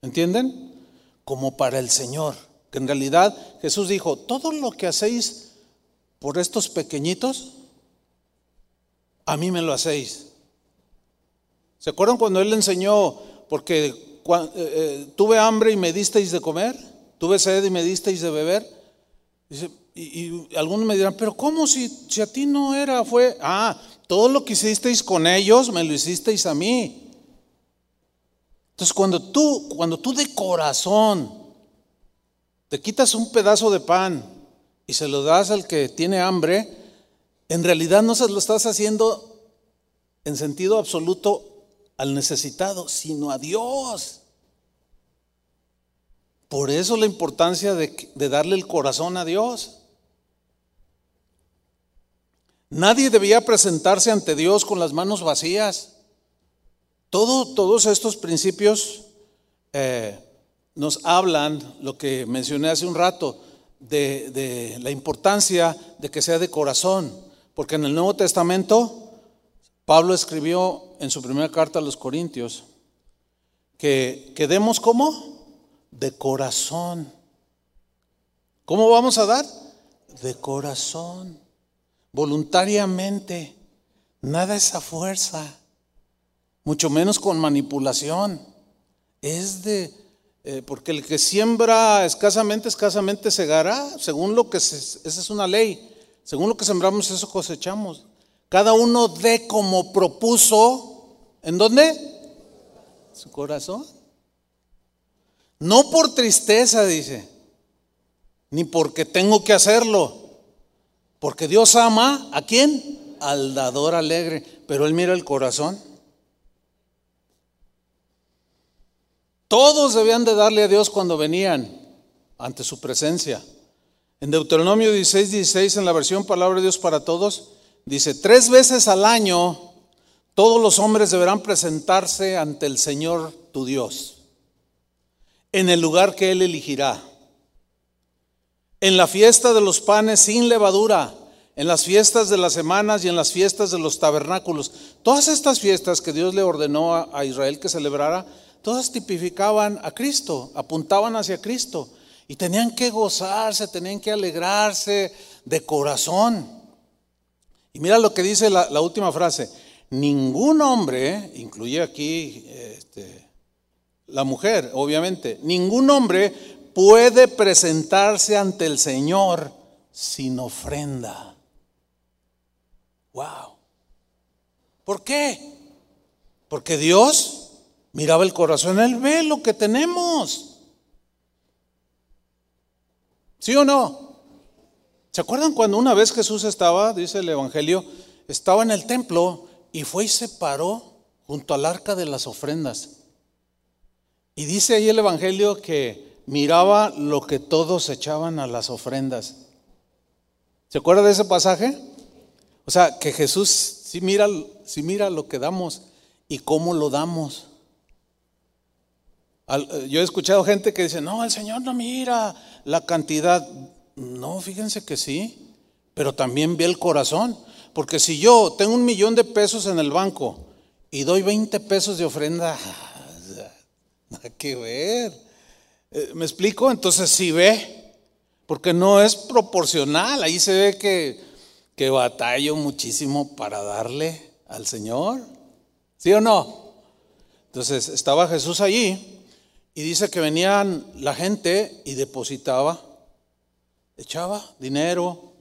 ¿entienden? Como para el Señor, que en realidad Jesús dijo, todo lo que hacéis por estos pequeñitos, a mí me lo hacéis. ¿Se acuerdan cuando Él enseñó? Porque eh, eh, tuve hambre y me disteis de comer, tuve sed y me disteis de beber. y, algunos me dirán, pero ¿cómo si, si a ti no era? Fue, ah, todo lo que hicisteis con ellos, me lo hicisteis a mí. Entonces cuando tú, cuando tú de corazón te quitas un pedazo de pan y se lo das al que tiene hambre, en realidad no se lo estás haciendo en sentido absoluto al necesitado, sino a Dios. Por eso la importancia de, darle el corazón a Dios. Nadie debía presentarse ante Dios con las manos vacías. Todo, todos estos principios eh, nos hablan, lo que mencioné hace un rato, de, la importancia de que sea de corazón. Porque en el Nuevo Testamento Pablo escribió en su primera carta a los Corintios que, quedemos como de corazón. ¿Cómo vamos a dar? De corazón, voluntariamente. Nada es a fuerza, mucho menos con manipulación. Es de, eh, porque el que siembra escasamente, escasamente segará, según lo que, esa es una ley. Según lo que sembramos, eso cosechamos. Cada uno dé como propuso, ¿en dónde? Su corazón. No por tristeza, dice, ni porque tengo que hacerlo, porque Dios ama a quién? Al dador alegre, pero Él mira el corazón. Todos debían de darle a Dios cuando venían ante su presencia. En Deuteronomio 16, 16, en la versión Palabra de Dios para Todos, dice, tres veces al año todos los hombres deberán presentarse ante el Señor tu Dios, en el lugar que Él elegirá, en la fiesta de los panes sin levadura, en las fiestas de las semanas y en las fiestas de los tabernáculos. Todas estas fiestas que Dios le ordenó a Israel que celebrara, todas tipificaban a Cristo, apuntaban hacia Cristo. Y tenían que gozarse, tenían que alegrarse de corazón. Y mira lo que dice la, última frase. Ningún hombre, incluye aquí este, la mujer, obviamente, ningún hombre puede presentarse ante el Señor sin ofrenda. Wow. ¿Por qué? Porque Dios miraba el corazón, Él ve lo que tenemos. ¿Sí o no? ¿Se acuerdan cuando una vez Jesús estaba, dice el Evangelio, estaba en el templo y fue y se paró junto al arca de las ofrendas? Y dice ahí el Evangelio que miraba lo que todos echaban a las ofrendas. ¿Se acuerda de ese pasaje? O sea, que Jesús sí mira, sí mira lo que damos y cómo lo damos. Eh, yo he escuchado gente que dice, no, el Señor no mira la cantidad. No, fíjense que sí, pero también ve el corazón. Porque si yo tengo un millón de pesos en el banco y doy 20 pesos de ofrenda, nada que ver. Eh, ¿Me explico? Entonces sí ve, porque no es proporcional. Ahí se ve que, que batallo muchísimo para darle al Señor. ¿Sí o no? Entonces estaba Jesús allí y dice que venían la gente y depositaba, echaba dinero.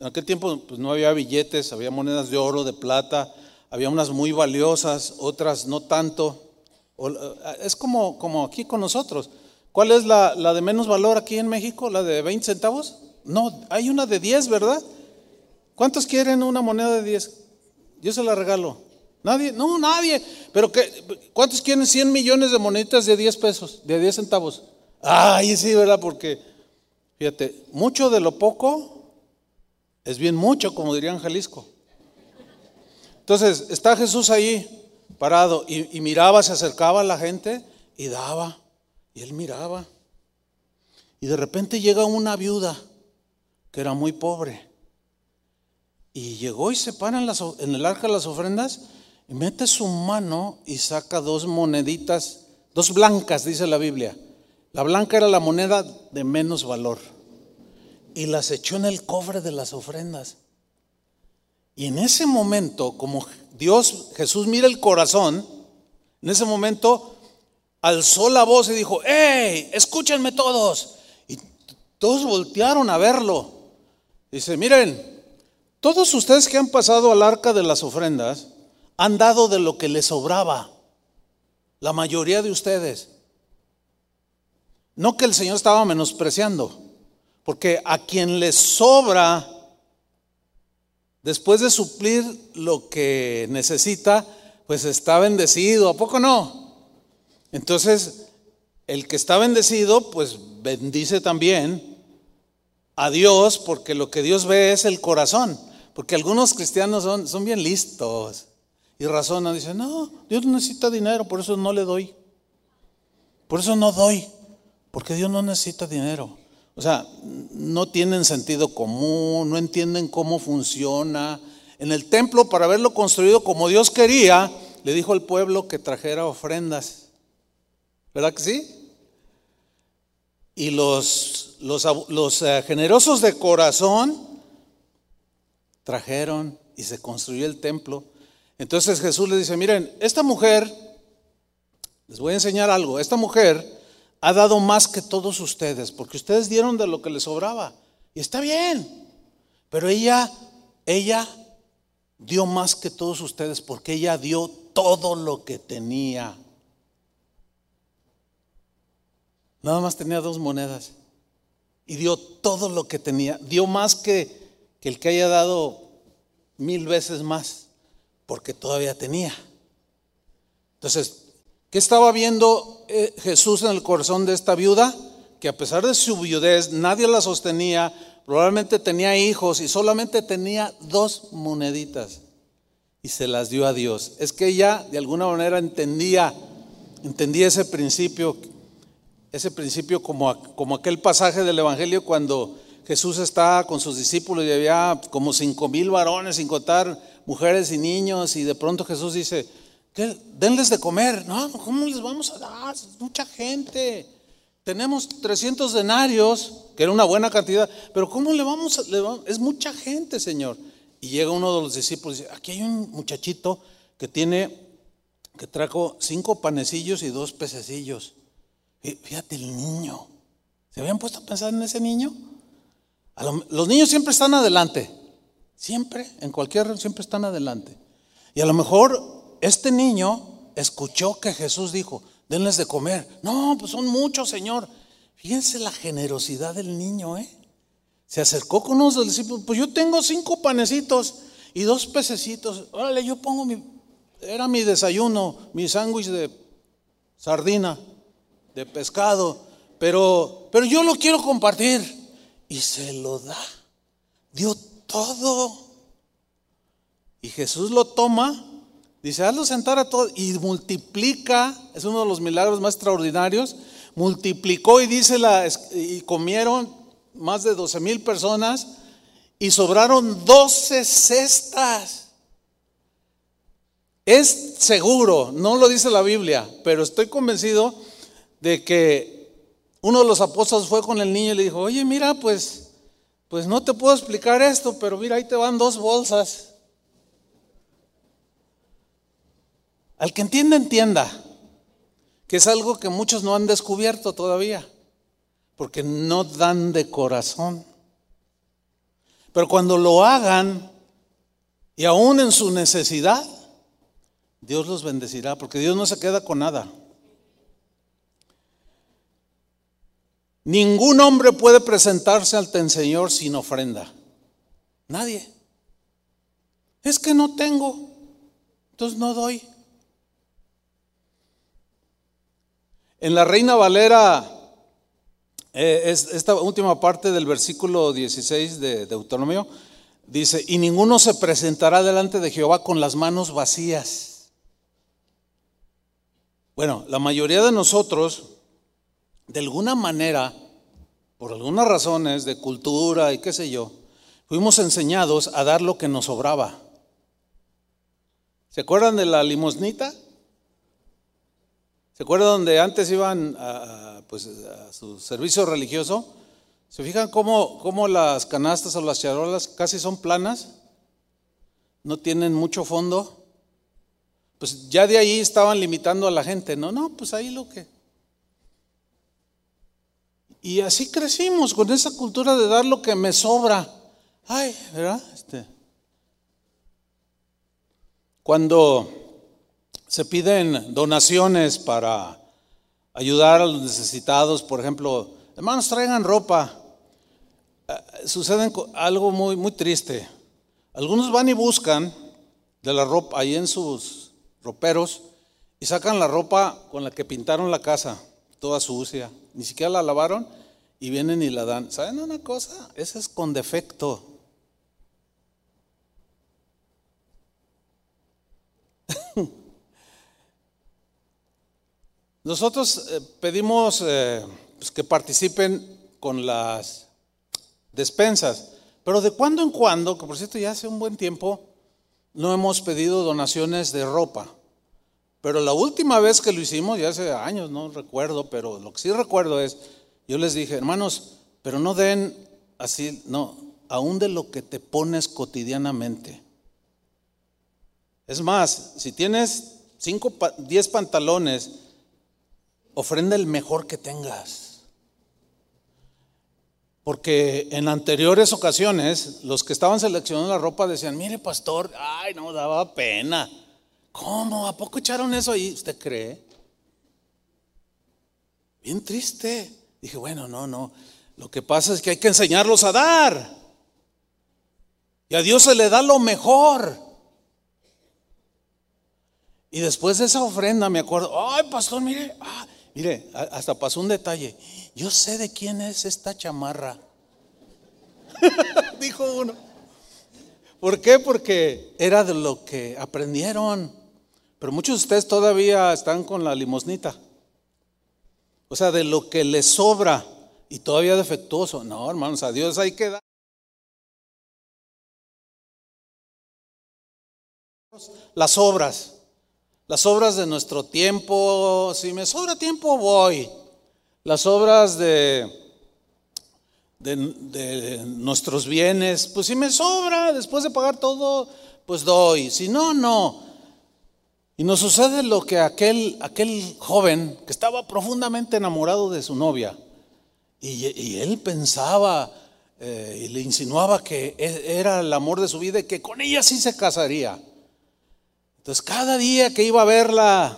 En aquel tiempo pues, no había billetes, había monedas de oro, de plata, había unas muy valiosas, otras no tanto. Eh, es como, como aquí con nosotros. ¿Cuál es la, de menos valor aquí en México? ¿La de 20 centavos? No, hay una de 10, ¿verdad? ¿Cuántos quieren una moneda de 10? Yo se la regalo. Nadie, no, nadie. Pero que, ¿cuántos quieren 100 millones de moneditas de 10 pesos, de 10 centavos? Ay, sí, ¿verdad? Porque, fíjate, mucho de lo poco es bien mucho, como dirían Jalisco. Entonces, está Jesús ahí, parado, y, y miraba, se acercaba a la gente y daba. Y él miraba. Y de repente llega una viuda que era muy pobre. Y llegó y se para en, en el arca las ofrendas y mete su mano y saca dos moneditas, dos blancas, dice la Biblia. La blanca era la moneda de menos valor. Y las echó en el cobre de las ofrendas. Y en ese momento, como Dios, Jesús mira el corazón, en ese momento alzó la voz y dijo, ¡Ey! Escúchenme todos. Y todos voltearon a verlo. Dice, miren, todos ustedes que han pasado al arca de las ofrendas, han dado de lo que les sobraba. La mayoría de ustedes. No que el Señor estaba menospreciando, porque a quien le sobra, después de suplir lo que necesita, pues está bendecido, ¿a poco no? Entonces, el que está bendecido, pues bendice también a Dios, porque lo que Dios ve es el corazón, porque algunos cristianos son, son bien listos. Y razona, dice, no, Dios necesita dinero, por eso no le doy. Por eso no doy, porque Dios no necesita dinero. O sea, no tienen sentido común, no entienden cómo funciona. En el templo, para haberlo construido como Dios quería, le dijo al pueblo que trajera ofrendas. ¿Verdad que sí? Y los los, eh, generosos de corazón trajeron y se construyó el templo. Entonces Jesús le dice, miren, esta mujer, les voy a enseñar algo, esta mujer ha dado más que todos ustedes, porque ustedes dieron de lo que les sobraba. Y está bien, pero ella, ella dio más que todos ustedes, porque ella dio todo lo que tenía. Nada más tenía dos monedas y dio todo lo que tenía. Dio más que, el que haya dado mil veces más, porque todavía tenía. Entonces, ¿qué estaba viendo eh, Jesús en el corazón de esta viuda? Que a pesar de su viudez, nadie la sostenía, probablemente tenía hijos y solamente tenía dos moneditas y se las dio a Dios. Es que ella de alguna manera entendía, entendía ese principio ese principio como, como aquel pasaje del Evangelio cuando Jesús está con sus discípulos y había como cinco mil varones, sin contar mujeres y niños, y de pronto Jesús dice, Denles de comer. No, ¿cómo les vamos a dar? mucha gente. Tenemos 300 denarios, que era una buena cantidad, pero ¿cómo le vamos a...? Es mucha gente, Señor. Y llega uno de los discípulos y dice, aquí hay un muchachito que tiene, que trajo cinco panecillos y dos pececillos. Fíjate el niño. ¿Se habían puesto a pensar en ese niño? los niños siempre están adelante. Siempre, en cualquier, siempre están adelante. Y a lo mejor este niño escuchó que Jesús dijo, denles de comer. No, pues son muchos, Señor. Fíjense la generosidad del niño, ¿eh? Se acercó con unos discípulos, pues yo tengo cinco panecitos y dos pececitos. Órale, yo pongo mi, era mi desayuno, mi sándwich de sardina de pescado, pero, pero yo lo quiero compartir. Y se lo da. Dio todo. Y Jesús lo toma, dice, hazlo sentar a todos y multiplica, es uno de los milagros más extraordinarios, multiplicó y dice, la, y comieron más de 12 mil personas y sobraron 12 cestas. Es seguro, no lo dice la Biblia, pero estoy convencido de que uno de los apóstoles fue con el niño y le dijo, oye, mira, pues, pues no te puedo explicar esto, pero mira, ahí te van dos bolsas. Al que entienda, entienda, que es algo que muchos no han descubierto todavía, porque no dan de corazón. Pero cuando lo hagan, y aún en su necesidad, Dios los bendecirá, porque Dios no se queda con nada. Ningún hombre puede presentarse ante el Señor sin ofrenda. Nadie. Es que no tengo, entonces no doy. En la Reina Valera, eh, esta última parte del versículo 16 de Deuteronomio, dice, y ninguno se presentará delante de Jehová con las manos vacías. Bueno, la mayoría de nosotros de alguna manera, por algunas razones de cultura y qué sé yo, fuimos enseñados a dar lo que nos sobraba. ¿Se acuerdan de la limosnita? ¿Se acuerdan donde antes iban a, pues, a su servicio religioso? ¿Se fijan cómo, cómo las canastas o las charolas casi son planas? No tienen mucho fondo. Pues ya de ahí estaban limitando a la gente. No, no, pues ahí lo que y así crecimos con esa cultura de dar lo que me sobra. Ay, ¿verdad? Este. Cuando se piden donaciones para ayudar a los necesitados, por ejemplo, hermanos, traigan ropa. Eh, sucede algo muy, muy triste. Algunos van y buscan de la ropa ahí en sus roperos y sacan la ropa con la que pintaron la casa, toda sucia ni siquiera la lavaron y vienen y la dan. ¿Saben una cosa? Ese es con defecto. Nosotros eh, pedimos eh, pues, que participen con las despensas, pero de cuando en cuando, que por cierto ya hace un buen tiempo, no hemos pedido donaciones de ropa. Pero la última vez que lo hicimos, ya hace años, no recuerdo, pero lo que sí recuerdo es, yo les dije, hermanos, Pero no den así, no, aún de lo que te pones cotidianamente. Es más, si tienes 5, 10 pantalones, ofrenda el mejor que tengas. Porque en anteriores ocasiones, los que estaban seleccionando la ropa decían, mire pastor, ay, no, daba pena. ¿Cómo? ¿A poco echaron eso ahí? ¿Usted cree? Bien triste. Dije, bueno, no, no. Lo que pasa es que hay que enseñarlos a dar. Y a Dios se le da lo mejor. Y después de esa ofrenda me acuerdo, ay, pastor, mire, ah, mire, hasta pasó un detalle. Yo sé de quién es esta chamarra. Dijo uno. ¿Por qué? Porque era de lo que aprendieron. Pero muchos de ustedes todavía están con la limosnita. O sea, de lo que les sobra y todavía defectuoso. No, hermanos, a Dios hay que dar. Las obras, las obras de nuestro tiempo, si me sobra tiempo voy. Las obras de, de, nuestros bienes, pues si me sobra, después de pagar todo, pues doy. Si no, no. Y nos sucede lo que aquel, aquel joven que estaba profundamente enamorado de su novia, y, él pensaba eh, y le insinuaba que e, era el amor de su vida y que con ella sí se casaría. Entonces cada día que iba a verla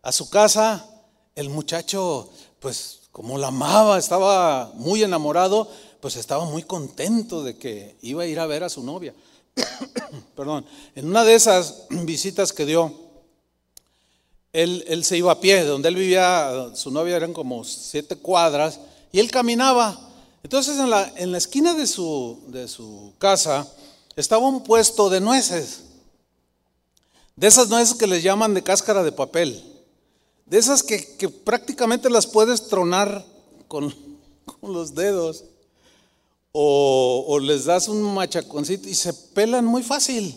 a su casa, el muchacho, pues como la amaba, estaba muy enamorado, pues estaba muy contento de que iba a ir a ver a su novia. Perdón, en una de esas visitas que dio, él, se iba a pie, donde él vivía, su novia eran como siete cuadras, y él caminaba. Entonces en la, en la esquina de su, de su casa estaba un puesto de nueces, de esas nueces que les llaman de cáscara de papel, de esas que, prácticamente las puedes tronar con, con los dedos, o, o les das un machaconcito y se pelan muy fácil.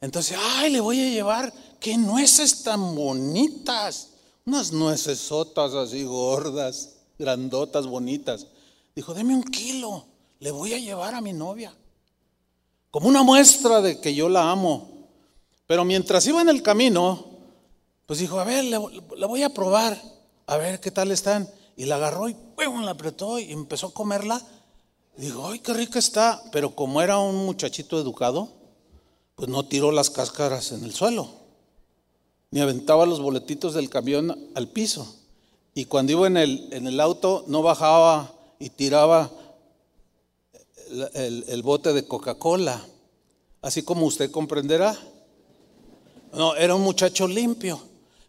Entonces, ay, le voy a llevar qué nueces tan bonitas. Unas nueces sotas así gordas, grandotas, bonitas. Dijo, deme un kilo, le voy a llevar a mi novia. Como una muestra de que yo la amo. Pero mientras iba en el camino, pues dijo, a ver, la voy a probar, a ver qué tal están. Y la agarró y la apretó y empezó a comerla. dijo, ay, qué rica está. Pero como era un muchachito educado, pues no tiró las cáscaras en el suelo ni aventaba los boletitos del camión al piso. Y cuando iba en el, en el auto no bajaba y tiraba el, el bote de Coca-Cola, así como usted comprenderá. No, era un muchacho limpio.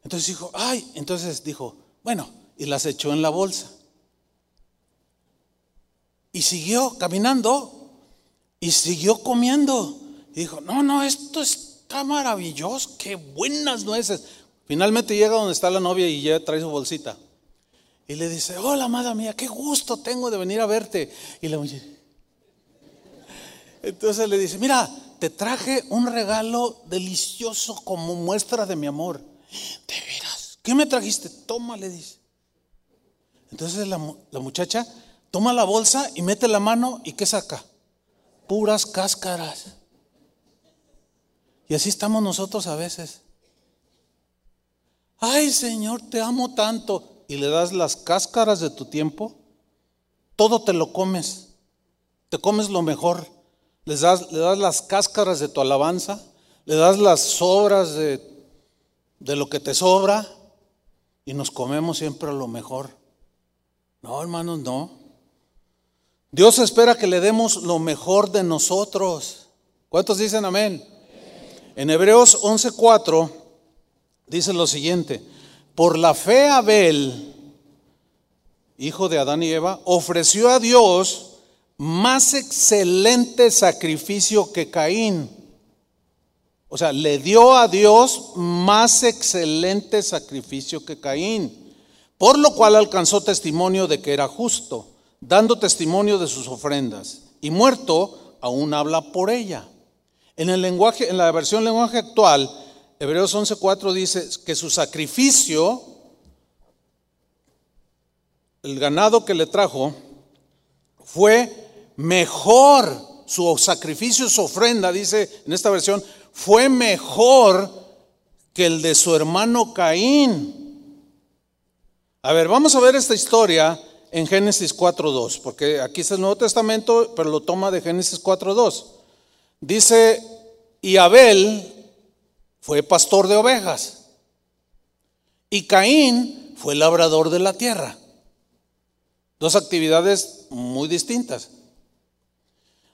Entonces dijo, ay, entonces dijo, bueno, y las echó en la bolsa. Y siguió caminando y siguió comiendo. Y dijo, no, no, esto es está maravilloso, qué buenas nueces. Finalmente llega donde está la novia y ya trae su bolsita. Y le dice, hola, amada mía, qué gusto tengo de venir a verte. Y la mujer, entonces le dice, mira, te traje un regalo delicioso como muestra de mi amor. De veras, ¿qué me trajiste? Toma, le dice. Entonces la, la muchacha toma la bolsa y mete la mano y ¿qué saca? Puras cáscaras. Y así estamos nosotros a veces. Ay Señor, te amo tanto. Y le das las cáscaras de tu tiempo. Todo te lo comes. Te comes lo mejor. Le das, le das las cáscaras de tu alabanza. Le das las sobras de, de lo que te sobra. Y nos comemos siempre lo mejor. No, hermanos, no. Dios espera que le demos lo mejor de nosotros. ¿Cuántos dicen amén? En Hebreos 11:4 dice lo siguiente, por la fe Abel, hijo de Adán y Eva, ofreció a Dios más excelente sacrificio que Caín. O sea, le dio a Dios más excelente sacrificio que Caín, por lo cual alcanzó testimonio de que era justo, dando testimonio de sus ofrendas, y muerto aún habla por ella. En el lenguaje, en la versión lenguaje actual, Hebreos 11:4 dice que su sacrificio, el ganado que le trajo, fue mejor, su sacrificio, su ofrenda, dice en esta versión, fue mejor que el de su hermano Caín. A ver, vamos a ver esta historia en Génesis 4.2, porque aquí está el Nuevo Testamento, pero lo toma de Génesis 4.2. Dice, y Abel fue pastor de ovejas, y Caín fue labrador de la tierra. Dos actividades muy distintas.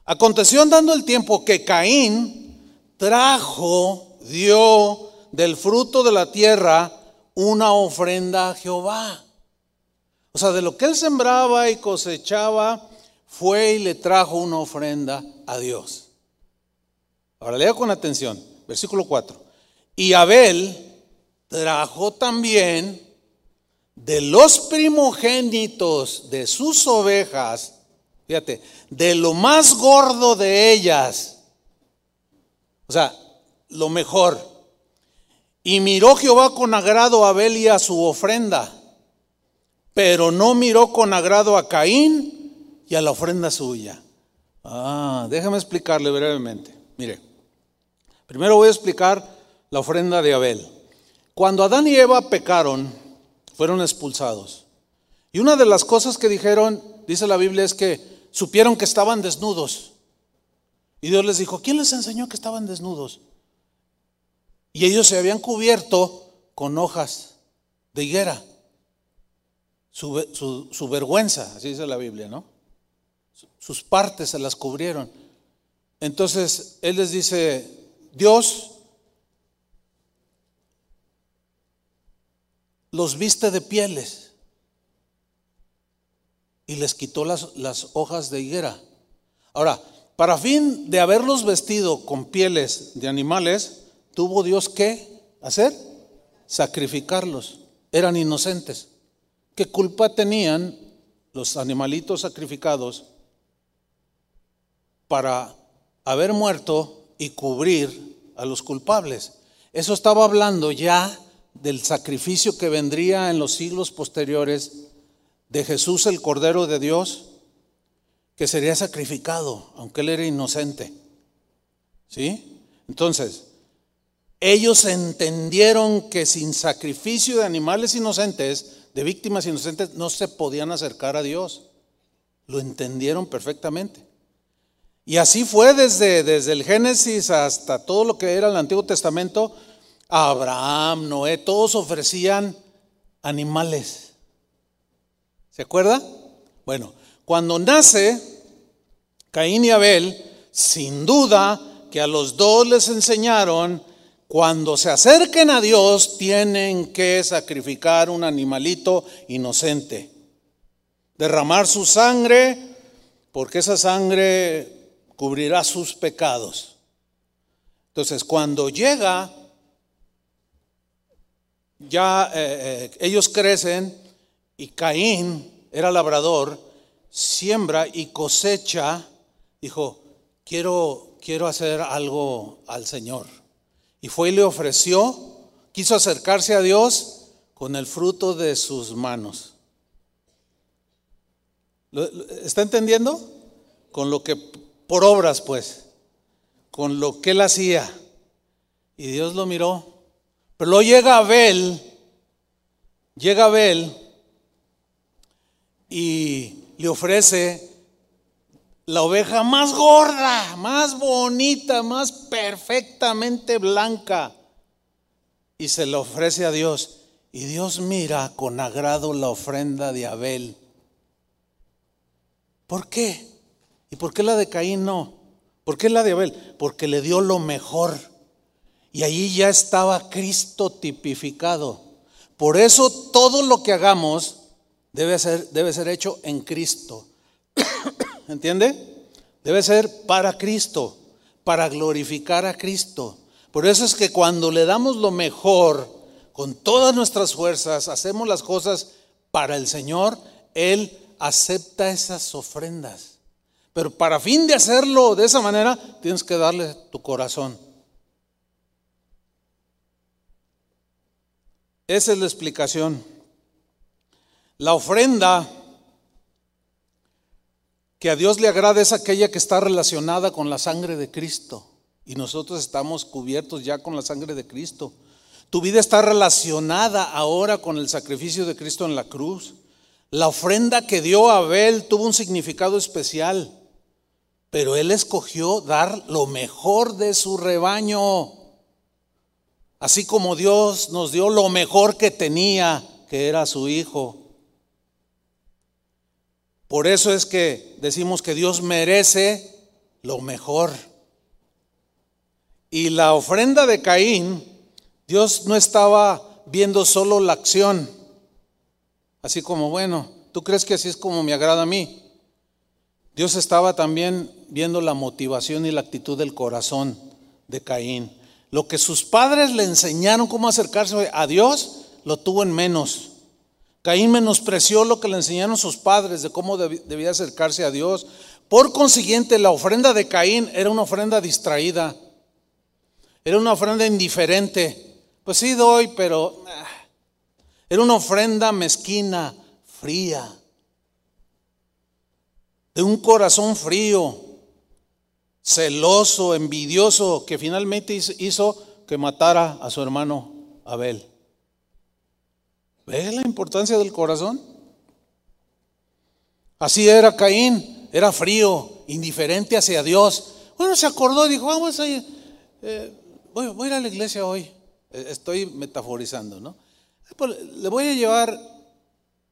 Aconteció andando el tiempo que Caín trajo, dio del fruto de la tierra una ofrenda a Jehová. O sea, de lo que él sembraba y cosechaba, fue y le trajo una ofrenda a Dios. Ahora lea con atención, versículo 4. Y Abel trajo también de los primogénitos de sus ovejas, fíjate, de lo más gordo de ellas, o sea, lo mejor. Y miró Jehová con agrado a Abel y a su ofrenda pero no miró con agrado a Caín y a la ofrenda suya. Ah, déjame explicarle brevemente. Mire, primero voy a explicar la ofrenda de Abel. Cuando Adán y Eva pecaron, fueron expulsados. Y una de las cosas que dijeron, dice la Biblia, es que supieron que estaban desnudos. Y Dios les dijo, ¿quién les enseñó que estaban desnudos? Y ellos se habían cubierto con hojas de higuera su, vergüenza, así dice la Biblia, ¿no? Sus partes se las cubrieron. Entonces Él les dice, Dios los viste de pieles y les quitó las, hojas de higuera. Ahora, para fin de haberlos vestido con pieles de animales, tuvo Dios que hacer sacrificarlos. Eran inocentes. ¿Qué culpa tenían los animalitos sacrificados para haber muerto y cubrir a los culpables? Eso estaba hablando ya del sacrificio que vendría en los siglos posteriores de Jesús el Cordero de Dios, que sería sacrificado, aunque él era inocente. ¿Sí? Entonces, ellos entendieron que sin sacrificio de animales inocentes de víctimas inocentes no se podían acercar a Dios. Lo entendieron perfectamente. Y así fue desde, desde el Génesis hasta todo lo que era el Antiguo Testamento. Abraham, Noé, todos ofrecían animales. ¿Se acuerda? Bueno, cuando nace Caín y Abel, sin duda que a los dos les enseñaron cuando se acerquen a Dios tienen que sacrificar un animalito inocente, derramar su sangre, porque esa sangre cubrirá sus pecados. Entonces, cuando llega, ya eh, eh, ellos crecen y Caín era labrador, siembra y cosecha, dijo, quiero, quiero hacer algo al Señor. Y fue y le ofreció, quiso acercarse a Dios con el fruto de sus manos. ¿Está entendiendo? Con lo que, por obras pues, con lo que él hacía. Y Dios lo miró. Pero luego llega Abel, llega Abel y le ofrece la oveja más gorda, más bonita, más perfectamente blanca. Y se la ofrece a Dios. Y Dios mira con agrado la ofrenda de Abel. ¿Por qué? ¿Y por qué la de Caín no? ¿Por qué la de Abel? Porque le dio lo mejor. Y allí ya estaba Cristo tipificado. Por eso todo lo que hagamos debe ser, debe ser hecho en Cristo. ¿entiende? Debe ser para Cristo, para glorificar a Cristo. Por eso es que cuando le damos lo mejor, con todas nuestras fuerzas, hacemos las cosas para el Señor, Él acepta esas ofrendas. Pero para fin de hacerlo de esa manera, tienes que darle tu corazón. Esa es la explicación. La ofrenda que a Dios le agrada es aquella que está relacionada con la sangre de Cristo. Y nosotros estamos cubiertos ya con la sangre de Cristo. Tu vida está relacionada ahora con el sacrificio de Cristo en la cruz. La ofrenda que dio Abel tuvo un significado especial, pero él escogió dar lo mejor de su rebaño, así como Dios nos dio lo mejor que tenía, que era su hijo. Por eso es que decimos que Dios merece lo mejor. Y la ofrenda de Caín, Dios no estaba viendo solo la acción, así como, bueno, ¿tú crees que así es como me agrada a mí? Dios estaba también viendo la motivación y la actitud del corazón de Caín. Lo que sus padres le enseñaron cómo acercarse a Dios, lo tuvo en menos. Caín menospreció lo que le enseñaron sus padres de cómo debía acercarse a Dios. Por consiguiente, la ofrenda de Caín era una ofrenda distraída. Era una ofrenda indiferente. Pues sí doy, pero ah, era una ofrenda mezquina, fría. De un corazón frío, celoso, envidioso, que finalmente hizo que matara a su hermano Abel. ¿Ves la importancia del corazón? Así era Caín, era frío, indiferente hacia Dios. Bueno, se acordó y dijo, vamos a ir, eh, voy, a ir a la iglesia hoy. Eh, estoy metaforizando, ¿no? Pues, le voy a llevar,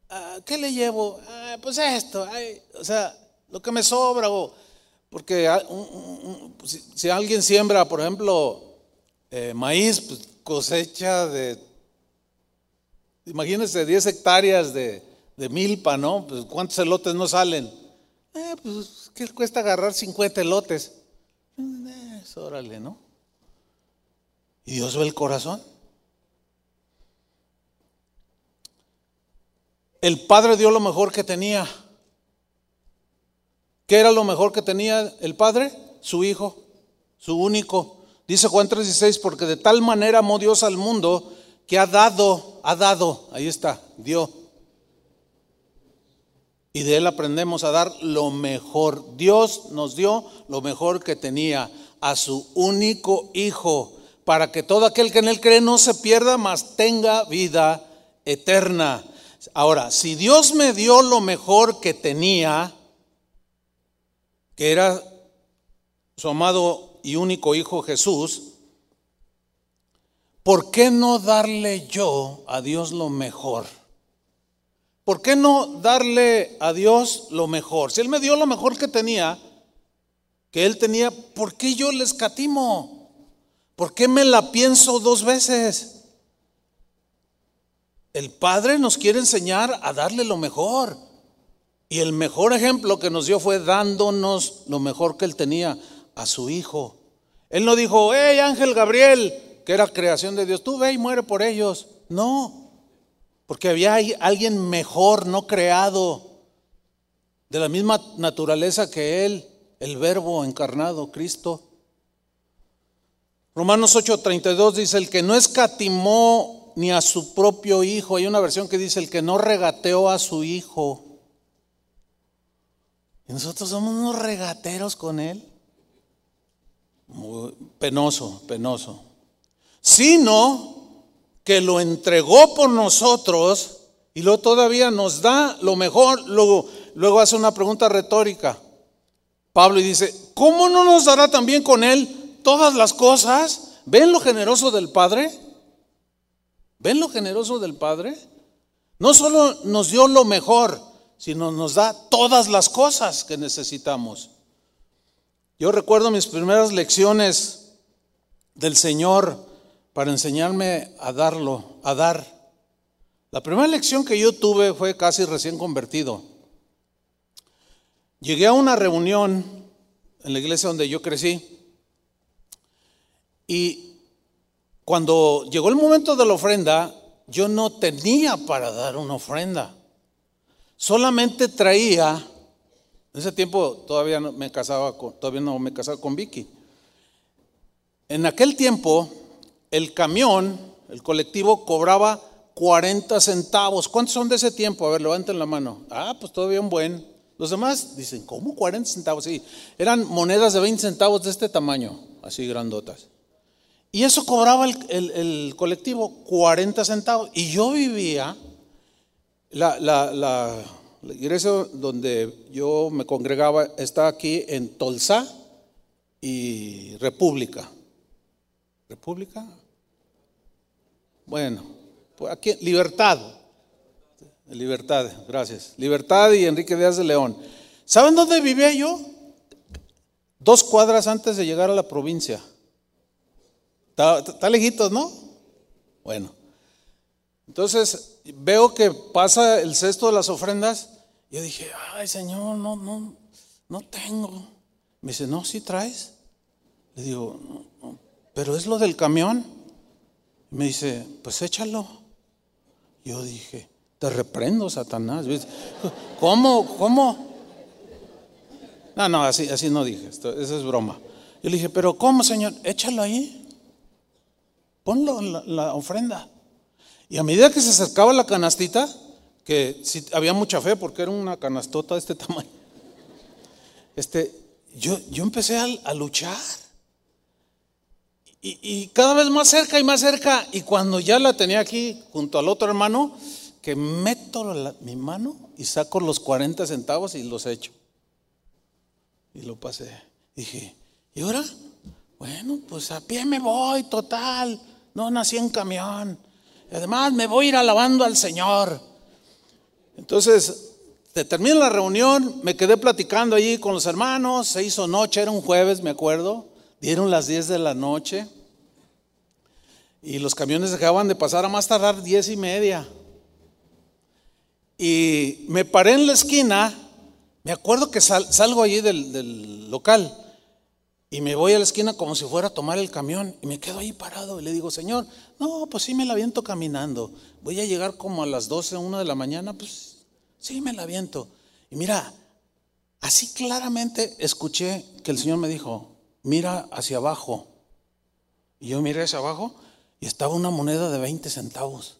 ah, ¿qué le llevo? Ah, pues esto, o sea, lo que me sobra, porque ah, si, alguien siembra, por ejemplo, eh, maíz, pues cosecha de Imagínense 10 hectáreas de, milpa, ¿no? Pues ¿cuántos elotes no salen? Eh, pues, ¿qué cuesta agarrar 50 elotes? Eh, órale, ¿no? Y Dios ve el corazón. El padre dio lo mejor que tenía. ¿Qué era lo mejor que tenía el padre? Su hijo, su único. Dice Juan 3:16, porque de tal manera amó Dios al mundo que ha dado, ha dado, ahí está, dio. Y de él aprendemos a dar lo mejor. Dios nos dio lo mejor que tenía, a su único Hijo, para que todo aquel que en él cree no se pierda, mas tenga vida eterna. Ahora, si Dios me dio lo mejor que tenía, que era su amado y único Hijo Jesús, ¿por qué no darle yo a Dios lo mejor? ¿Por qué no darle a Dios lo mejor? Si Él me dio lo mejor que tenía, que Él tenía, ¿por qué yo le escatimo? ¿Por qué me la pienso dos veces? El Padre nos quiere enseñar a darle lo mejor. Y el mejor ejemplo que nos dio fue dándonos lo mejor que Él tenía a su Hijo. Él no dijo, hey Ángel Gabriel, que era creación de Dios, tú ve y muere por ellos. No, porque había alguien mejor, no creado, de la misma naturaleza que Él, el Verbo encarnado, Cristo. Romanos 8:32 dice, el que no escatimó ni a su propio hijo, hay una versión que dice, el que no regateó a su hijo. Y nosotros somos unos regateros con Él. Penoso, penoso sino que lo entregó por nosotros y luego todavía nos da lo mejor. Luego, luego hace una pregunta retórica. Pablo y dice, ¿cómo no nos dará también con él todas las cosas? ¿Ven lo generoso del Padre? ¿Ven lo generoso del Padre? No solo nos dio lo mejor, sino nos da todas las cosas que necesitamos. Yo recuerdo mis primeras lecciones del Señor para enseñarme a darlo, a dar. La primera lección que yo tuve fue casi recién convertido. Llegué a una reunión en la iglesia donde yo crecí y cuando llegó el momento de la ofrenda, yo no tenía para dar una ofrenda. Solamente traía, en ese tiempo todavía no me casaba con, todavía no me casaba con Vicky. En aquel tiempo el camión, el colectivo, cobraba 40 centavos. ¿Cuántos son de ese tiempo? A ver, levanten la mano. Ah, pues todavía un buen. Los demás dicen, ¿cómo 40 centavos? Sí, eran monedas de 20 centavos de este tamaño, así grandotas. Y eso cobraba el, colectivo 40 centavos. Y yo vivía, la, la, iglesia donde yo me congregaba está aquí en Tolsa y República. ¿República? Bueno, pues aquí, Libertad. Libertad, gracias. Libertad y Enrique Díaz de León. ¿Saben dónde vivía yo? Dos cuadras antes de llegar a la provincia. Está, lejitos, ¿no? Bueno. Entonces veo que pasa el cesto de las ofrendas. Yo dije, ay Señor, no, no, no tengo. Me dice, no, sí traes. Le digo, pero es lo del camión. Me dice, pues échalo. Yo dije, te reprendo, Satanás. ¿Cómo? ¿Cómo? No, no, así, así no dije. Esto, eso es broma. Yo le dije, pero ¿cómo, Señor? Échalo ahí. Ponlo en la, ofrenda. Y a medida que se acercaba la canastita, que había mucha fe porque era una canastota de este tamaño, este, yo, yo empecé a, luchar. Y, cada vez más cerca y más cerca. Y cuando ya la tenía aquí junto al otro hermano, que meto mi mano y saco los 40 centavos y los echo. Y lo pasé. Dije, ¿y ahora? Bueno, pues a pie me voy, total. No nací en camión. Además, me voy a ir alabando al Señor. Entonces, te la reunión, me quedé platicando allí con los hermanos, se hizo noche, era un jueves, me acuerdo, dieron las 10 de la noche y los camiones dejaban de pasar a más tardar 10 y media. Y me paré en la esquina, me acuerdo que salgo allí del, del local y me voy a la esquina como si fuera a tomar el camión y me quedo ahí parado y le digo, Señor, no, pues sí me la viento caminando. Voy a llegar como a las 12, 1 de la mañana, pues sí me la viento. Y mira, así claramente escuché que el Señor me dijo, mira hacia abajo. Y yo miré hacia abajo y estaba una moneda de 20 centavos.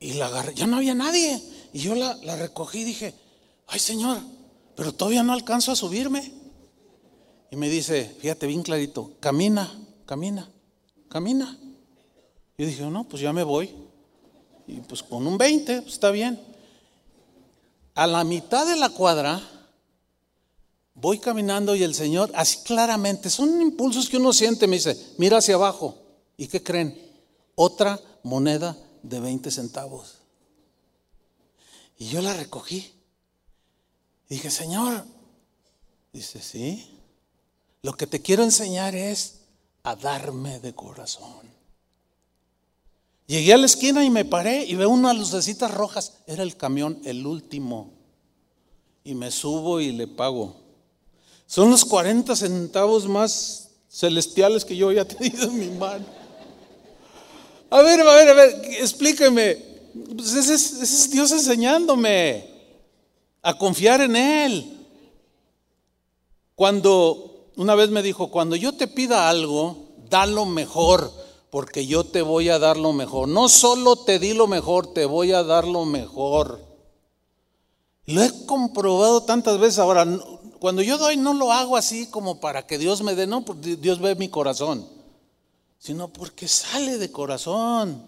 Y la agarré, ya no había nadie. Y yo la, recogí y dije, ay Señor, pero todavía no alcanzo a subirme. Y me dice, fíjate bien clarito, camina, camina, camina. Yo dije, no, pues ya me voy. Y pues con un 20, pues está bien. A la mitad de la cuadra, voy caminando y el Señor, así claramente, son impulsos que uno siente, me dice, mira hacia abajo. ¿Y qué creen? Otra moneda de 20 centavos. Y yo la recogí. Y dije, Señor, dice, sí, lo que te quiero enseñar es a darme de corazón. Llegué a la esquina y me paré y veo unas lucecitas rojas. Era el camión, el último. Y me subo y le pago. Son los 40 centavos más celestiales que yo había tenido en mi mano. A ver, a ver, a ver, explíqueme. Pues ese es Dios enseñándome a confiar en Él. Cuando una vez me dijo, cuando yo te pida algo, da lo mejor, porque yo te voy a dar lo mejor. No solo te di lo mejor, te voy a dar lo mejor. Lo he comprobado tantas veces. Ahora, cuando yo doy, no lo hago así como para que Dios me dé, no, porque Dios ve mi corazón, sino porque sale de corazón.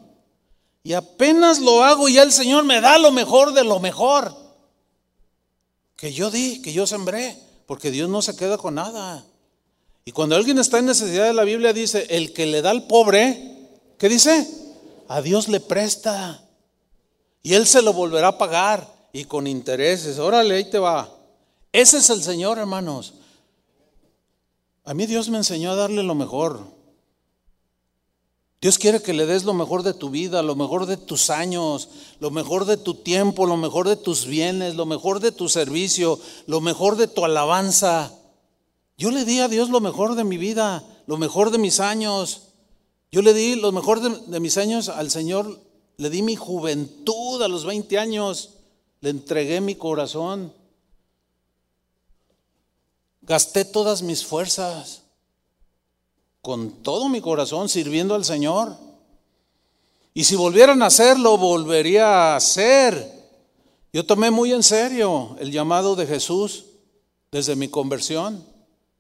Y apenas lo hago, ya el Señor me da lo mejor de lo mejor que yo di, que yo sembré, porque Dios no se queda con nada. Y cuando alguien está en necesidad de la Biblia dice, el que le da al pobre, ¿qué dice? A Dios le presta. Y Él se lo volverá a pagar y con intereses. Órale, ahí te va. Ese es el Señor, hermanos. A mí Dios me enseñó a darle lo mejor. Dios quiere que le des lo mejor de tu vida, lo mejor de tus años, lo mejor de tu tiempo, lo mejor de tus bienes, lo mejor de tu servicio, lo mejor de tu alabanza. Yo le di a Dios lo mejor de mi vida, lo mejor de mis años. Yo le di lo mejor de, mis años al Señor. Le di mi juventud a los 20 años. Le entregué mi corazón. Gasté todas mis fuerzas con todo mi corazón sirviendo al Señor. Y si volvieran a hacerlo, volvería a hacer. Yo tomé muy en serio el llamado de Jesús desde mi conversión.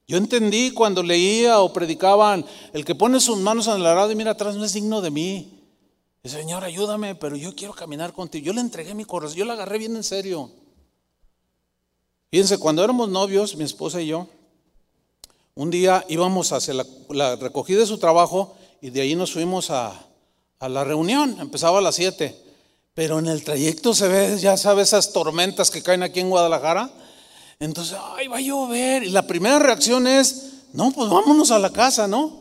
Yo entendí cuando leía o predicaban, el que pone sus manos en el arado y mira atrás no es digno de mí. Señor, ayúdame, pero yo quiero caminar contigo. Yo le entregué mi corazón, yo la agarré bien en serio. Fíjense, cuando éramos novios, mi esposa y yo, un día íbamos hacia la, recogida de su trabajo y de ahí nos fuimos a, a la reunión. Empezaba a las 7. Pero en el trayecto se ve, ya sabes, esas tormentas que caen aquí en Guadalajara. Entonces, ay, va a llover. Y la primera reacción es, no, pues vámonos a la casa, ¿no?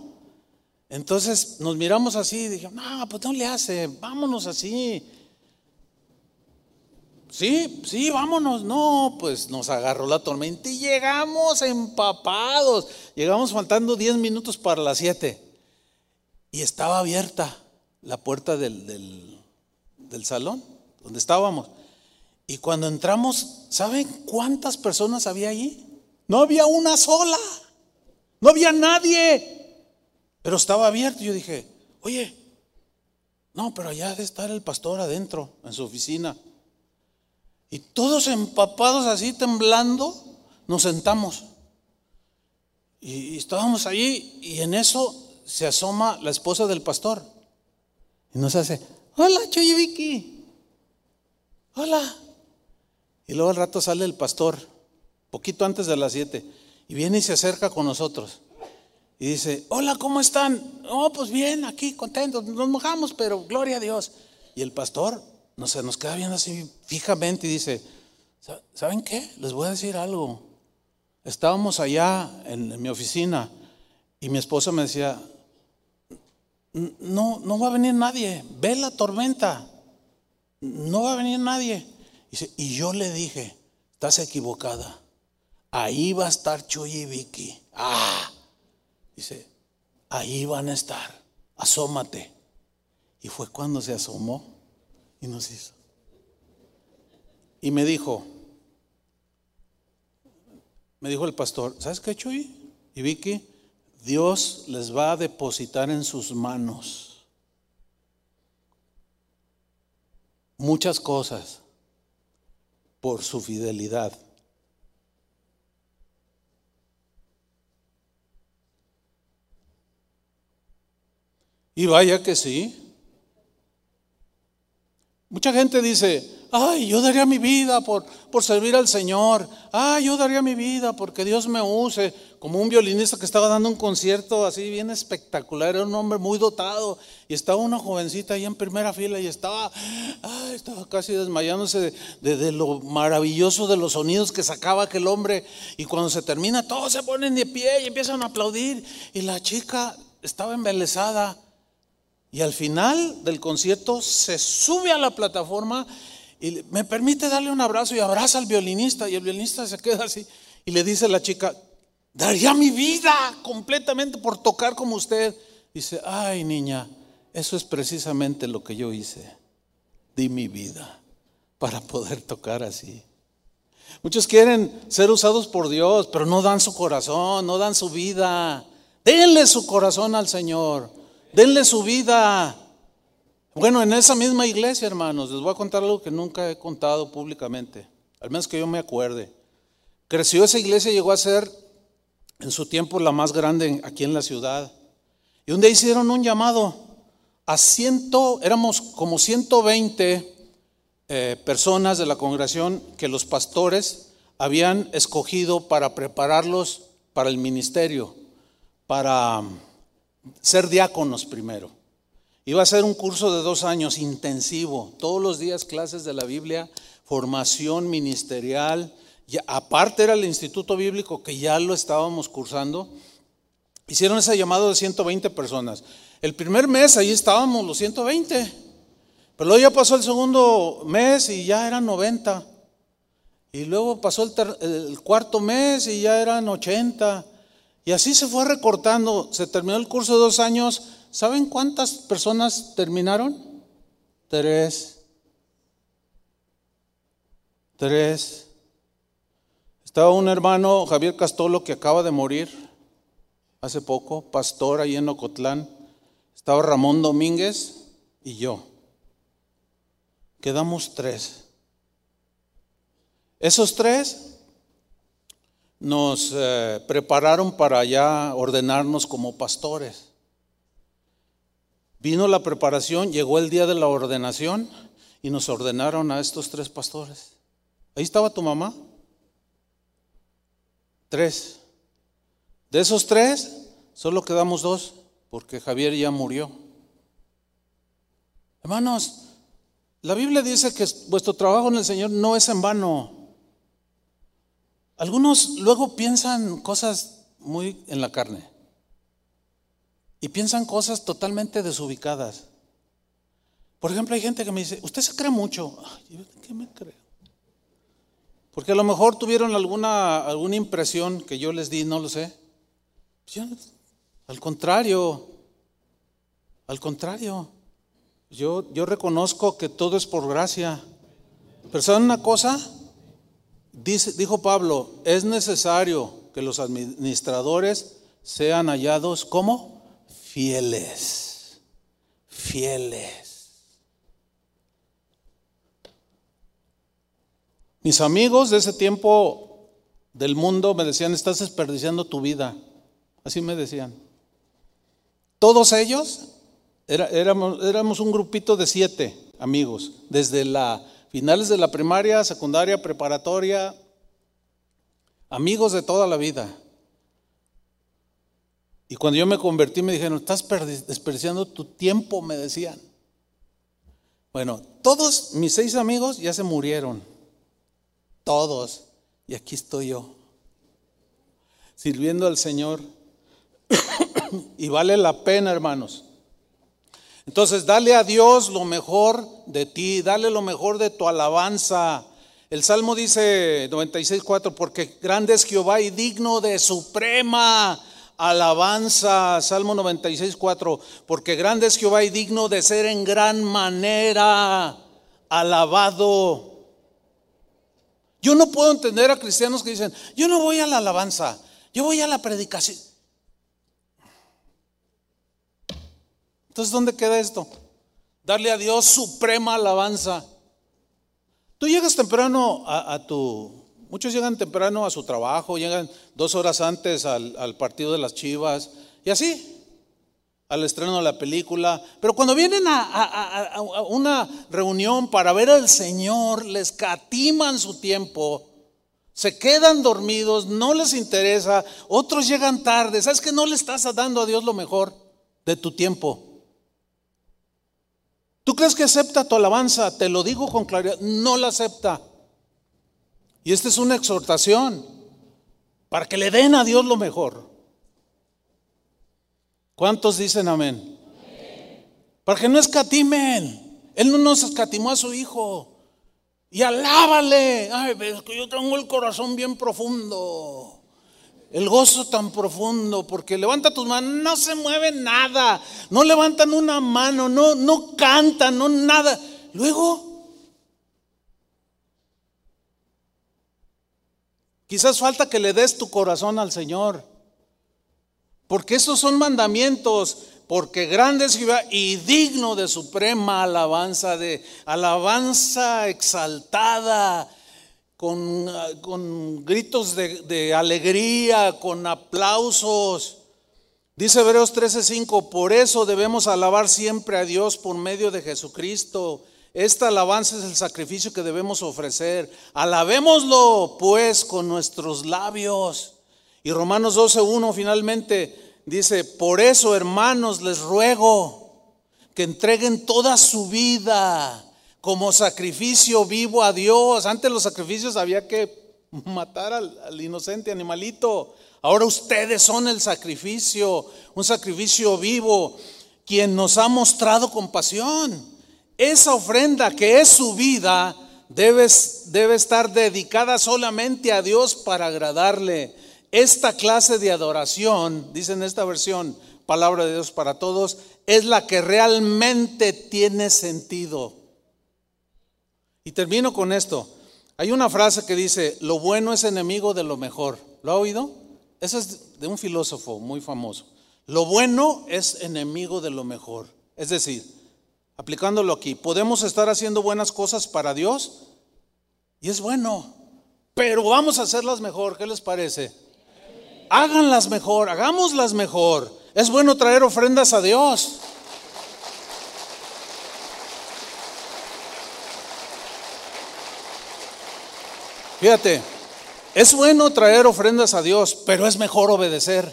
Entonces nos miramos así y dije, no, pues no le hace, vámonos así. Sí, sí, vámonos. No, pues nos agarró la tormenta y llegamos empapados. Llegamos faltando 10 minutos para las 7. Y estaba abierta la puerta del, del, salón donde estábamos. Y cuando entramos, ¿saben cuántas personas había allí? No había una sola. No había nadie. Pero estaba abierto. Yo dije, oye, no, pero allá debe estar el pastor adentro, en su oficina. Y todos empapados así, temblando, nos sentamos. Y estábamos allí y en eso se asoma la esposa del pastor. Y nos hace, hola, Choy Vicky. Hola. Y luego al rato sale el pastor, poquito antes de las siete, y viene y se acerca con nosotros. Y dice, hola, ¿cómo están? Oh, pues bien, aquí, contentos, nos mojamos, pero gloria a Dios. Y el pastor, no sé, nos queda viendo así fijamente y dice, ¿saben qué? Les voy a decir algo. Estábamos allá en, en mi oficina y mi esposa me decía, no, no va a venir nadie, ve la tormenta, no va a venir nadie. Y yo le dije, estás equivocada. Ahí va a estar Chuy y Vicky. Ah, dice, ahí van a estar. Asómate. Y fue cuando se asomó y nos hizo. Y me dijo, me dijo el pastor, ¿sabes qué, Chuy y Vicky? Dios les va a depositar en sus manos muchas cosas por su fidelidad. Y vaya que sí. Mucha gente dice, ay, yo daría mi vida por, por servir al Señor. Ay, yo daría mi vida porque Dios me use. Como un violinista que estaba dando un concierto así bien espectacular. Era un hombre muy dotado. Y estaba una jovencita ahí en primera fila y estaba, ay, estaba casi desmayándose de, de, lo maravilloso de los sonidos que sacaba aquel hombre. Y cuando se termina, todos se ponen de pie y empiezan a aplaudir. Y la chica estaba embelesada. Y al final del concierto se sube a la plataforma y me permite darle un abrazo y abraza al violinista y el violinista se queda así y le dice a la chica, daría mi vida completamente por tocar como usted. Dice, ay niña, eso es precisamente lo que yo hice. Di mi vida para poder tocar así. Muchos quieren ser usados por Dios, pero no dan su corazón, no dan su vida. Denle su corazón al Señor, denle su vida. Bueno, en esa misma iglesia, hermanos, les voy a contar algo que nunca he contado públicamente, al menos que yo me acuerde. Creció esa iglesia, llegó a ser en su tiempo la más grande aquí en la ciudad. Y un día hicieron un llamado a ciento, éramos como 120 eh, personas de la congregación que los pastores habían escogido para prepararlos para el ministerio, para ser diáconos primero. Iba a ser un curso de dos años intensivo, todos los días clases de la Biblia, formación ministerial. Y aparte era el Instituto Bíblico que ya lo estábamos cursando. Hicieron ese llamado de 120 personas. El primer mes ahí estábamos los 120. Pero luego ya pasó el segundo mes y ya eran 90. Y luego pasó el, el cuarto mes y ya eran 80. Y así se fue recortando. Se terminó el curso de dos años ¿Saben cuántas personas terminaron? Tres. Tres. Estaba un hermano, Javier Castolo, que acaba de morir hace poco, pastor ahí en Ocotlán. Estaba Ramón Domínguez y yo. Quedamos tres. Esos tres nos eh, prepararon para ya ordenarnos como pastores. Vino la preparación, llegó el día de la ordenación y nos ordenaron a estos tres pastores. Ahí estaba tu mamá. Tres. De esos tres, solo quedamos dos, porque Javier ya murió. Hermanos, la Biblia dice que vuestro trabajo en el Señor no es en vano. Algunos luego piensan cosas muy en la carne y piensan cosas totalmente desubicadas. Por ejemplo, hay gente que me dice, usted se cree mucho. ¿Qué me creo? Porque a lo mejor tuvieron alguna, alguna impresión que yo les di, no lo sé. al contrario, al contrario. Yo, yo reconozco que todo es por gracia. Pero ¿saben una cosa? Dijo Pablo, es necesario que los administradores sean hallados como fieles, fieles. Mis amigos de ese tiempo del mundo me decían, estás desperdiciando tu vida. Así me decían. Todos ellos éramos, un grupito de siete amigos, desde la finales de la primaria, secundaria, preparatoria, amigos de toda la vida. Y cuando yo me convertí me dijeron, estás desperdiciando tu tiempo, me decían. Bueno, todos mis seis amigos ya se murieron. Todos. Y aquí estoy yo. Sirviendo al Señor. y vale la pena, hermanos. Entonces, dale a Dios lo mejor de ti, dale lo mejor de tu alabanza. El Salmo dice 96.4, porque grande es Jehová y digno de suprema alabanza. Salmo 96.4, porque grande es Jehová y digno de ser en gran manera alabado. Yo no puedo entender a cristianos que dicen, yo no voy a la alabanza, yo voy a la predicación. Entonces, ¿dónde queda esto? Darle a Dios suprema alabanza. Tú llegas temprano a, tu... Muchos llegan temprano a su trabajo, llegan dos horas antes al, partido de las chivas y así, al estreno de la película. Pero cuando vienen a, a, una reunión para ver al Señor, les catiman su tiempo, se quedan dormidos, no les interesa, otros llegan tarde. ¿Sabes que no le estás dando a Dios lo mejor de tu tiempo? ¿Tú crees que acepta tu alabanza? Te lo digo con claridad, no la acepta. Y esta es una exhortación para que le den a Dios lo mejor. ¿Cuántos dicen amén? Para que no escatimen. Él no nos escatimó a su hijo. Y alábale. Ay, es que yo tengo el corazón bien profundo. El gozo tan profundo, porque levanta tus manos, no se mueve nada, no levantan una mano, no, no cantan, no nada. Luego, quizás falta que le des tu corazón al Señor, porque esos son mandamientos, porque grande es Jehová y digno de suprema alabanza, de alabanza exaltada con, gritos de, alegría, con aplausos. Dice Hebreos 13:5, por eso debemos alabar siempre a Dios por medio de Jesucristo. Esta alabanza es el sacrificio que debemos ofrecer. Alabémoslo pues con nuestros labios. Y Romanos 12:1 finalmente dice, por eso hermanos les ruego que entreguen toda su vida como sacrificio vivo a Dios. Antes los sacrificios había que matar al, inocente animalito. Ahora ustedes son el sacrificio, un sacrificio vivo, quien nos ha mostrado compasión. Esa ofrenda que es su vida debe, debe estar dedicada solamente a Dios para agradarle. Esta clase de adoración, dice en esta versión, palabra de Dios para todos, es la que realmente tiene sentido. Y termino con esto. Hay una frase que dice, lo bueno es enemigo de lo mejor. ¿Lo ha oído? Esa es de un filósofo muy famoso. Lo bueno es enemigo de lo mejor. Es decir, aplicándolo aquí, podemos estar haciendo buenas cosas para Dios y es bueno. pero vamos a hacerlas mejor. ¿Qué les parece? Háganlas mejor, hagámoslas mejor. Es bueno traer ofrendas a Dios. Fíjate, es bueno traer ofrendas a Dios, pero es mejor obedecer.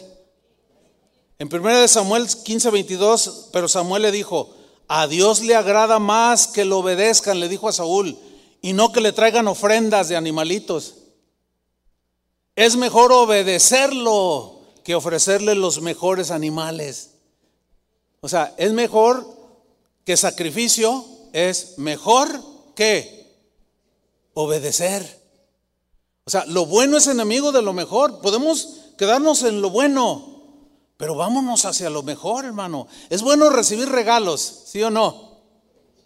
En 1 Samuel 15, 22, pero Samuel le dijo, a Dios le agrada más que lo obedezcan, le dijo a Saúl, y no que le traigan ofrendas de animalitos. Es mejor obedecerlo que ofrecerle los mejores animales. O sea, es mejor que sacrificio, es mejor que obedecer. O sea, lo bueno es enemigo de lo mejor. Podemos quedarnos en lo bueno, pero vámonos hacia lo mejor, hermano. Es bueno recibir regalos, ¿sí o no?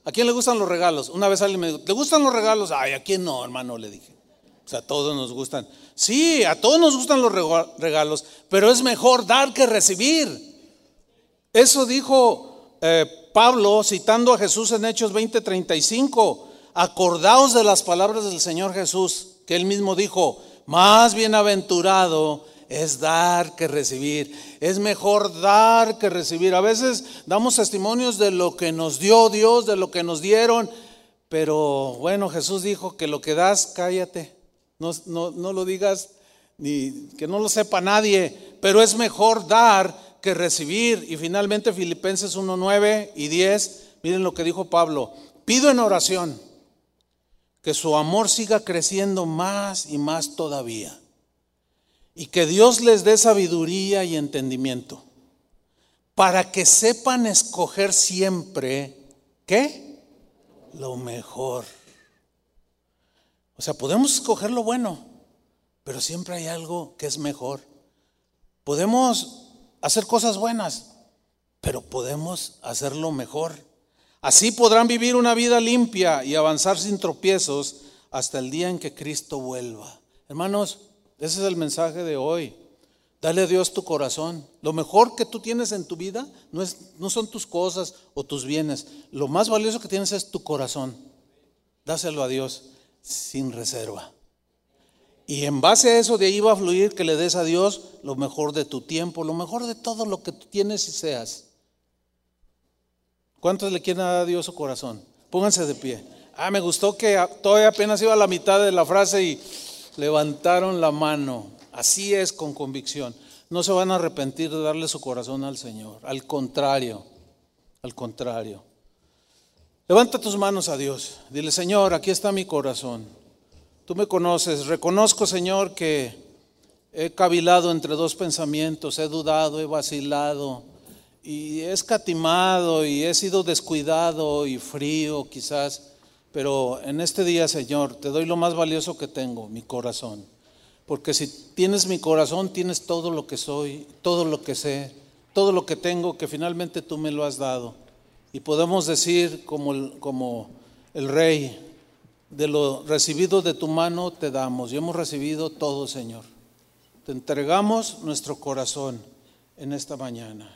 ¿A quién le gustan los regalos? Una vez alguien me dijo, ¿te gustan los regalos? Ay, ¿a quién no, hermano? Le dije. O sea, a todos nos gustan. Sí, a todos nos gustan los regalos, pero es mejor dar que recibir. Eso dijo eh, Pablo citando a Jesús en Hechos 20:35. Acordaos de las palabras del Señor Jesús, que él mismo dijo, más bienaventurado es dar que recibir. Es mejor dar que recibir. A veces damos testimonios de lo que nos dio Dios, de lo que nos dieron, pero bueno, Jesús dijo que lo que das, cállate. No, no, lo digas ni que no lo sepa nadie, pero es mejor dar que recibir. Y finalmente Filipenses 1.9 y 10, miren lo que dijo Pablo, pido en oración que su amor siga creciendo más y más todavía y que Dios les dé sabiduría y entendimiento para que sepan escoger siempre, ¿qué? Lo mejor. O sea, podemos escoger lo bueno, pero siempre hay algo que es mejor. Podemos hacer cosas buenas, pero podemos hacerlo mejor. Así podrán vivir una vida limpia y avanzar sin tropiezos hasta el día en que Cristo vuelva. Hermanos, ese es el mensaje de hoy. Dale a Dios tu corazón. Lo mejor que tú tienes en tu vida no, es, no son tus cosas o tus bienes. Lo más valioso que tienes es tu corazón. Dáselo a Dios sin reserva. Y en base a eso de ahí va a fluir que le des a Dios lo mejor de tu tiempo, lo mejor de todo lo que tú tienes y seas. ¿Cuántos le quieren dar a Dios su corazón? Pónganse de pie. Ah, me gustó que todavía apenas iba a la mitad de la frase y levantaron la mano. Así es con convicción. No se van a arrepentir de darle su corazón al Señor. Al contrario, al contrario. Levanta tus manos a Dios. Dile, Señor, aquí está mi corazón. Tú me conoces. Reconozco, Señor, que he cavilado entre dos pensamientos. He dudado, he vacilado. Y he escatimado y he sido descuidado y frío quizás. Pero en este día, Señor, te doy lo más valioso que tengo, mi corazón. Porque si tienes mi corazón, tienes todo lo que soy, todo lo que sé, todo lo que tengo, que finalmente tú me lo has dado. Y podemos decir como el, rey, de lo recibido de tu mano te damos. Y hemos recibido todo, Señor. Te entregamos nuestro corazón en esta mañana,